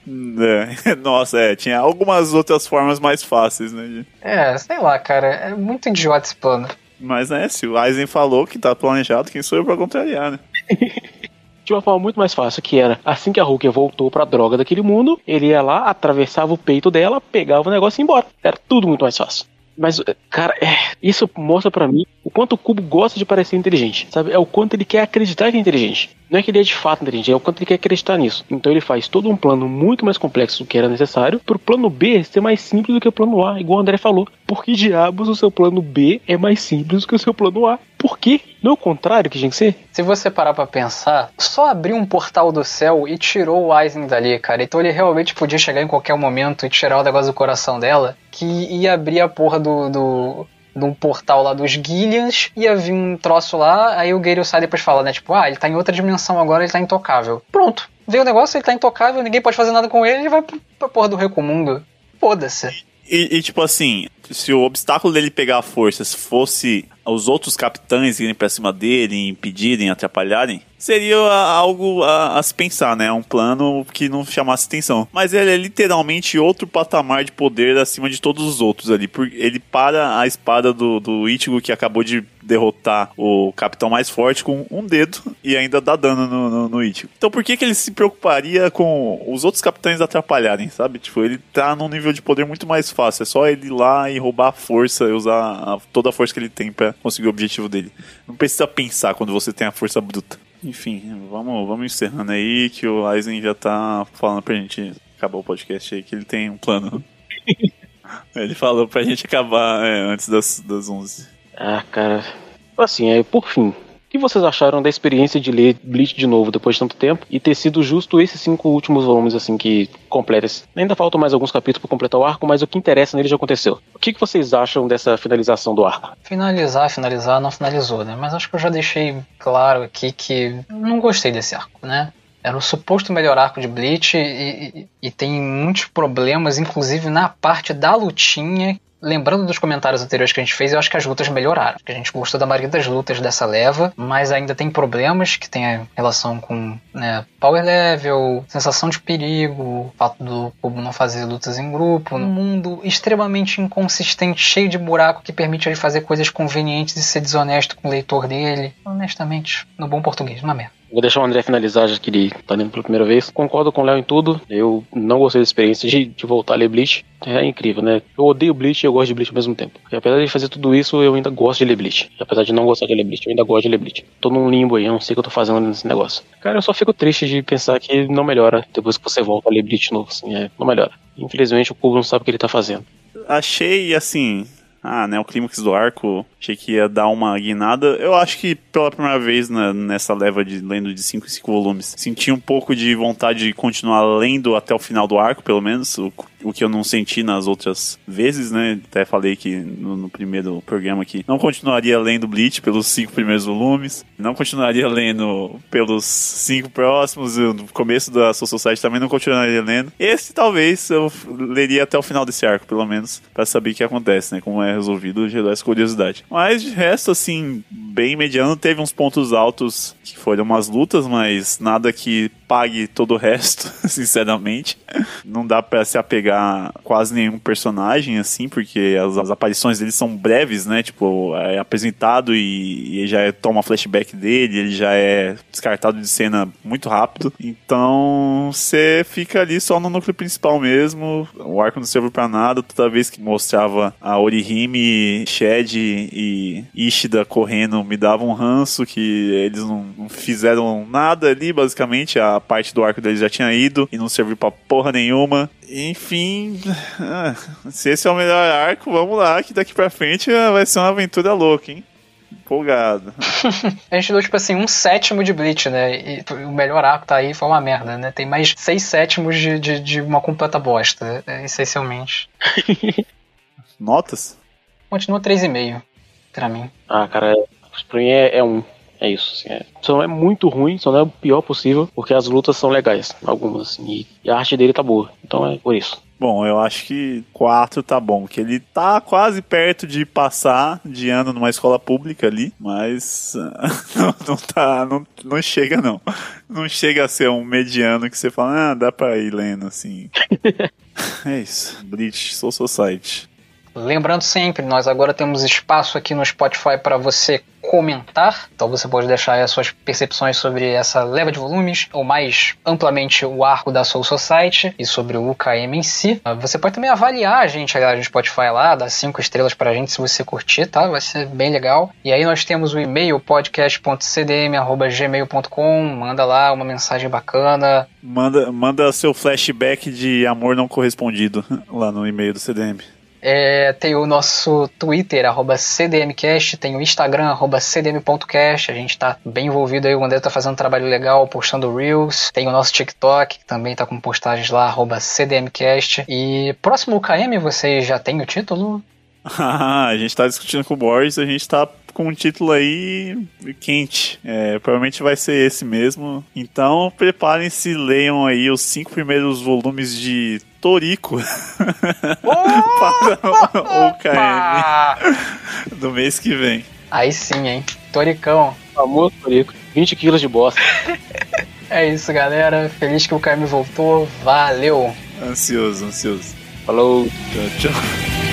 É, nossa, é, tinha algumas outras formas mais fáceis, né? É, sei lá, cara, é muito idiota esse plano. Mas né, se o Aizen falou que tá planejado, quem sou eu pra contrariar, né? de uma forma muito mais fácil, que era assim que a Hulk voltou pra droga daquele mundo, ele ia lá, atravessava o peito dela, pegava o negócio e ia embora. Era tudo muito mais fácil. Mas, cara, é, isso mostra para mim o quanto o Cubo gosta de parecer inteligente, sabe? É o quanto ele quer acreditar que é inteligente. Não é que ele é de fato inteligente, é o quanto ele quer acreditar nisso. Então ele faz todo um plano muito mais complexo do que era necessário, pro plano B ser mais simples do que o plano A, igual o André falou. Por que diabos o seu plano B é mais simples do que o seu plano A? Por quê? Não é o contrário que tinha que ser? Se você parar pra pensar, só abriu um portal do céu e tirou o Aizen dali, cara. Então ele realmente podia chegar em qualquer momento e tirar o negócio do coração dela, que ia abrir a porra do, do num portal lá dos Gillians, ia vir um troço lá, aí o Gale sai depois fala, né? Tipo, ah, ele tá em outra dimensão agora, ele tá intocável. Pronto. Veio o negócio, ele tá intocável, ninguém pode fazer nada com ele, ele vai pra porra do Recomundo. Foda-se. E, e, tipo assim, se o obstáculo dele pegar forças fosse os outros capitães irem pra cima dele, impedirem, atrapalharem, seria algo a, a, se pensar, né? Um plano que não chamasse atenção. Mas ele é literalmente outro patamar de poder acima de todos os outros ali. Porque ele para a espada do, do Ichigo, que acabou de derrotar o capitão mais forte com um dedo e ainda dá dano no, no, no Ichigo. Então por que, que ele se preocuparia com os outros capitães atrapalharem, sabe? Tipo, ele tá num nível de poder muito mais fácil. É só ele ir lá e roubar a força e usar a, toda a força que ele tem para conseguir o objetivo dele. Não precisa pensar quando você tem a força bruta. Enfim, vamos, vamos encerrando aí que o Aizen já tá falando pra gente acabar o podcast aí, que ele tem um plano. ele falou pra gente acabar é, antes das, das 11. Ah, cara. Assim, é, por fim, que vocês acharam da experiência de ler Bleach de novo depois de tanto tempo e ter sido justo esses cinco últimos volumes assim que completam? Ainda faltam mais alguns capítulos para completar o arco, mas o que interessa nele já aconteceu. O que, que vocês acham dessa finalização do arco? Finalizar, finalizar, não finalizou, né? Mas acho que eu já deixei claro aqui que não gostei desse arco, né? Era o suposto melhor arco de Bleach e, e, e, tem muitos problemas, inclusive na parte da lutinha, lembrando dos comentários anteriores que a gente fez, eu acho que as lutas melhoraram. A gente gostou da maioria das lutas dessa leva, mas ainda tem problemas que tem relação com né, power level, sensação de perigo, fato do cubo não fazer lutas em grupo, um mundo extremamente inconsistente, cheio de buraco que permite ele fazer coisas convenientes e ser desonesto com o leitor dele. Honestamente, no bom português, uma merda. Vou deixar o André finalizar, já que ele tá lendo pela primeira vez. Concordo com o Léo em tudo. Eu não gostei da experiência de, de, voltar a ler Bleach. É incrível, né? Eu odeio Bleach e eu gosto de Bleach ao mesmo tempo. E apesar de fazer tudo isso, eu ainda gosto de ler Bleach. E apesar de não gostar de ler Bleach, eu ainda gosto de ler Bleach. Tô num limbo aí, eu não sei o que eu tô fazendo nesse negócio. Cara, eu só fico triste de pensar que não melhora depois que você volta a ler Bleach novo, assim. É, não melhora. Infelizmente, o povo não sabe o que ele tá fazendo. Achei, assim, ah, né, o clímax do arco, achei que ia dar uma guinada. Eu acho que pela primeira vez na, nessa leva de lendo de 5 em 5 volumes, senti um pouco de vontade de continuar lendo até o final do arco, pelo menos, o, o que eu não senti nas outras vezes, né? Até falei que no, no primeiro programa que não continuaria lendo Bleach pelos cinco primeiros volumes, não continuaria lendo pelos cinco próximos, no começo da Soul Society também não continuaria lendo. Esse talvez eu leria até o final desse arco, pelo menos, para saber o que acontece, né? Como é resolvido, gerar essa curiosidade. Mas de resto, assim, bem mediano, teve uns pontos altos que foram umas lutas, mas nada que pague todo o resto, sinceramente. Não dá para se apegar pegar quase nenhum personagem, assim, porque as, as aparições dele são breves, né? Tipo, é apresentado e, e já é, toma flashback dele, ele já é descartado de cena muito rápido. Então, você fica ali só no núcleo principal mesmo. O arco não serve pra nada. Toda vez que mostrava a Orihime, Shed e Ishida correndo, me dava um ranço que eles não, não fizeram nada ali, basicamente. A parte do arco deles já tinha ido e não serviu pra porra nenhuma. Enfim, ah, se esse é o melhor arco, vamos lá, que daqui pra frente vai ser uma aventura louca, hein? Empolgado. a gente deu, tipo assim, um sétimo de Bleach, né? E o melhor arco tá aí foi uma merda, né? Tem mais seis sétimos de, de, de uma completa bosta, né? essencialmente. Notas? Continua 3,5 pra mim. Ah, cara, pra mim é, é um. É isso, assim, é. Só não é muito ruim, só não é o pior possível, porque as lutas são legais, algumas, assim, e, a arte dele tá boa. Então é por isso. Bom, eu acho que 4 tá bom, que ele tá quase perto de passar de ano numa escola pública ali, mas não, não tá, não, não chega não. Não chega a ser um mediano que você fala, ah, dá pra ir lendo assim. é isso, Bleach Soul Society. Lembrando sempre, nós agora temos espaço aqui no Spotify para você comentar. Então você pode deixar as suas percepções sobre essa leva de volumes, ou mais amplamente o arco da Soul Society e sobre o UKM em si. Você pode também avaliar a gente aliás, no Spotify lá, dar cinco estrelas pra gente se você curtir, tá? Vai ser bem legal. E aí nós temos o e-mail podcast.cdm.gmail.com. Manda lá uma mensagem bacana. Manda, manda seu flashback de amor não correspondido lá no e-mail do CDM. É, tem o nosso Twitter, arroba CDMcast, tem o Instagram, arroba CDM.cast, a gente tá bem envolvido aí, o André tá fazendo um trabalho legal, postando Reels, tem o nosso TikTok, que também tá com postagens lá, arroba CDMcast, e próximo UKM, vocês já tem o título? a gente tá discutindo com o Boris, a gente tá com um título aí quente. É, provavelmente vai ser esse mesmo. Então preparem-se, leiam aí os cinco primeiros volumes de Torico para o KM do mês que vem. Aí sim, hein? Toricão. Famoso Torico. 20 quilos de bosta. é isso, galera. Feliz que o KM voltou. Valeu. Ansioso, ansioso. Falou. Tchau, tchau.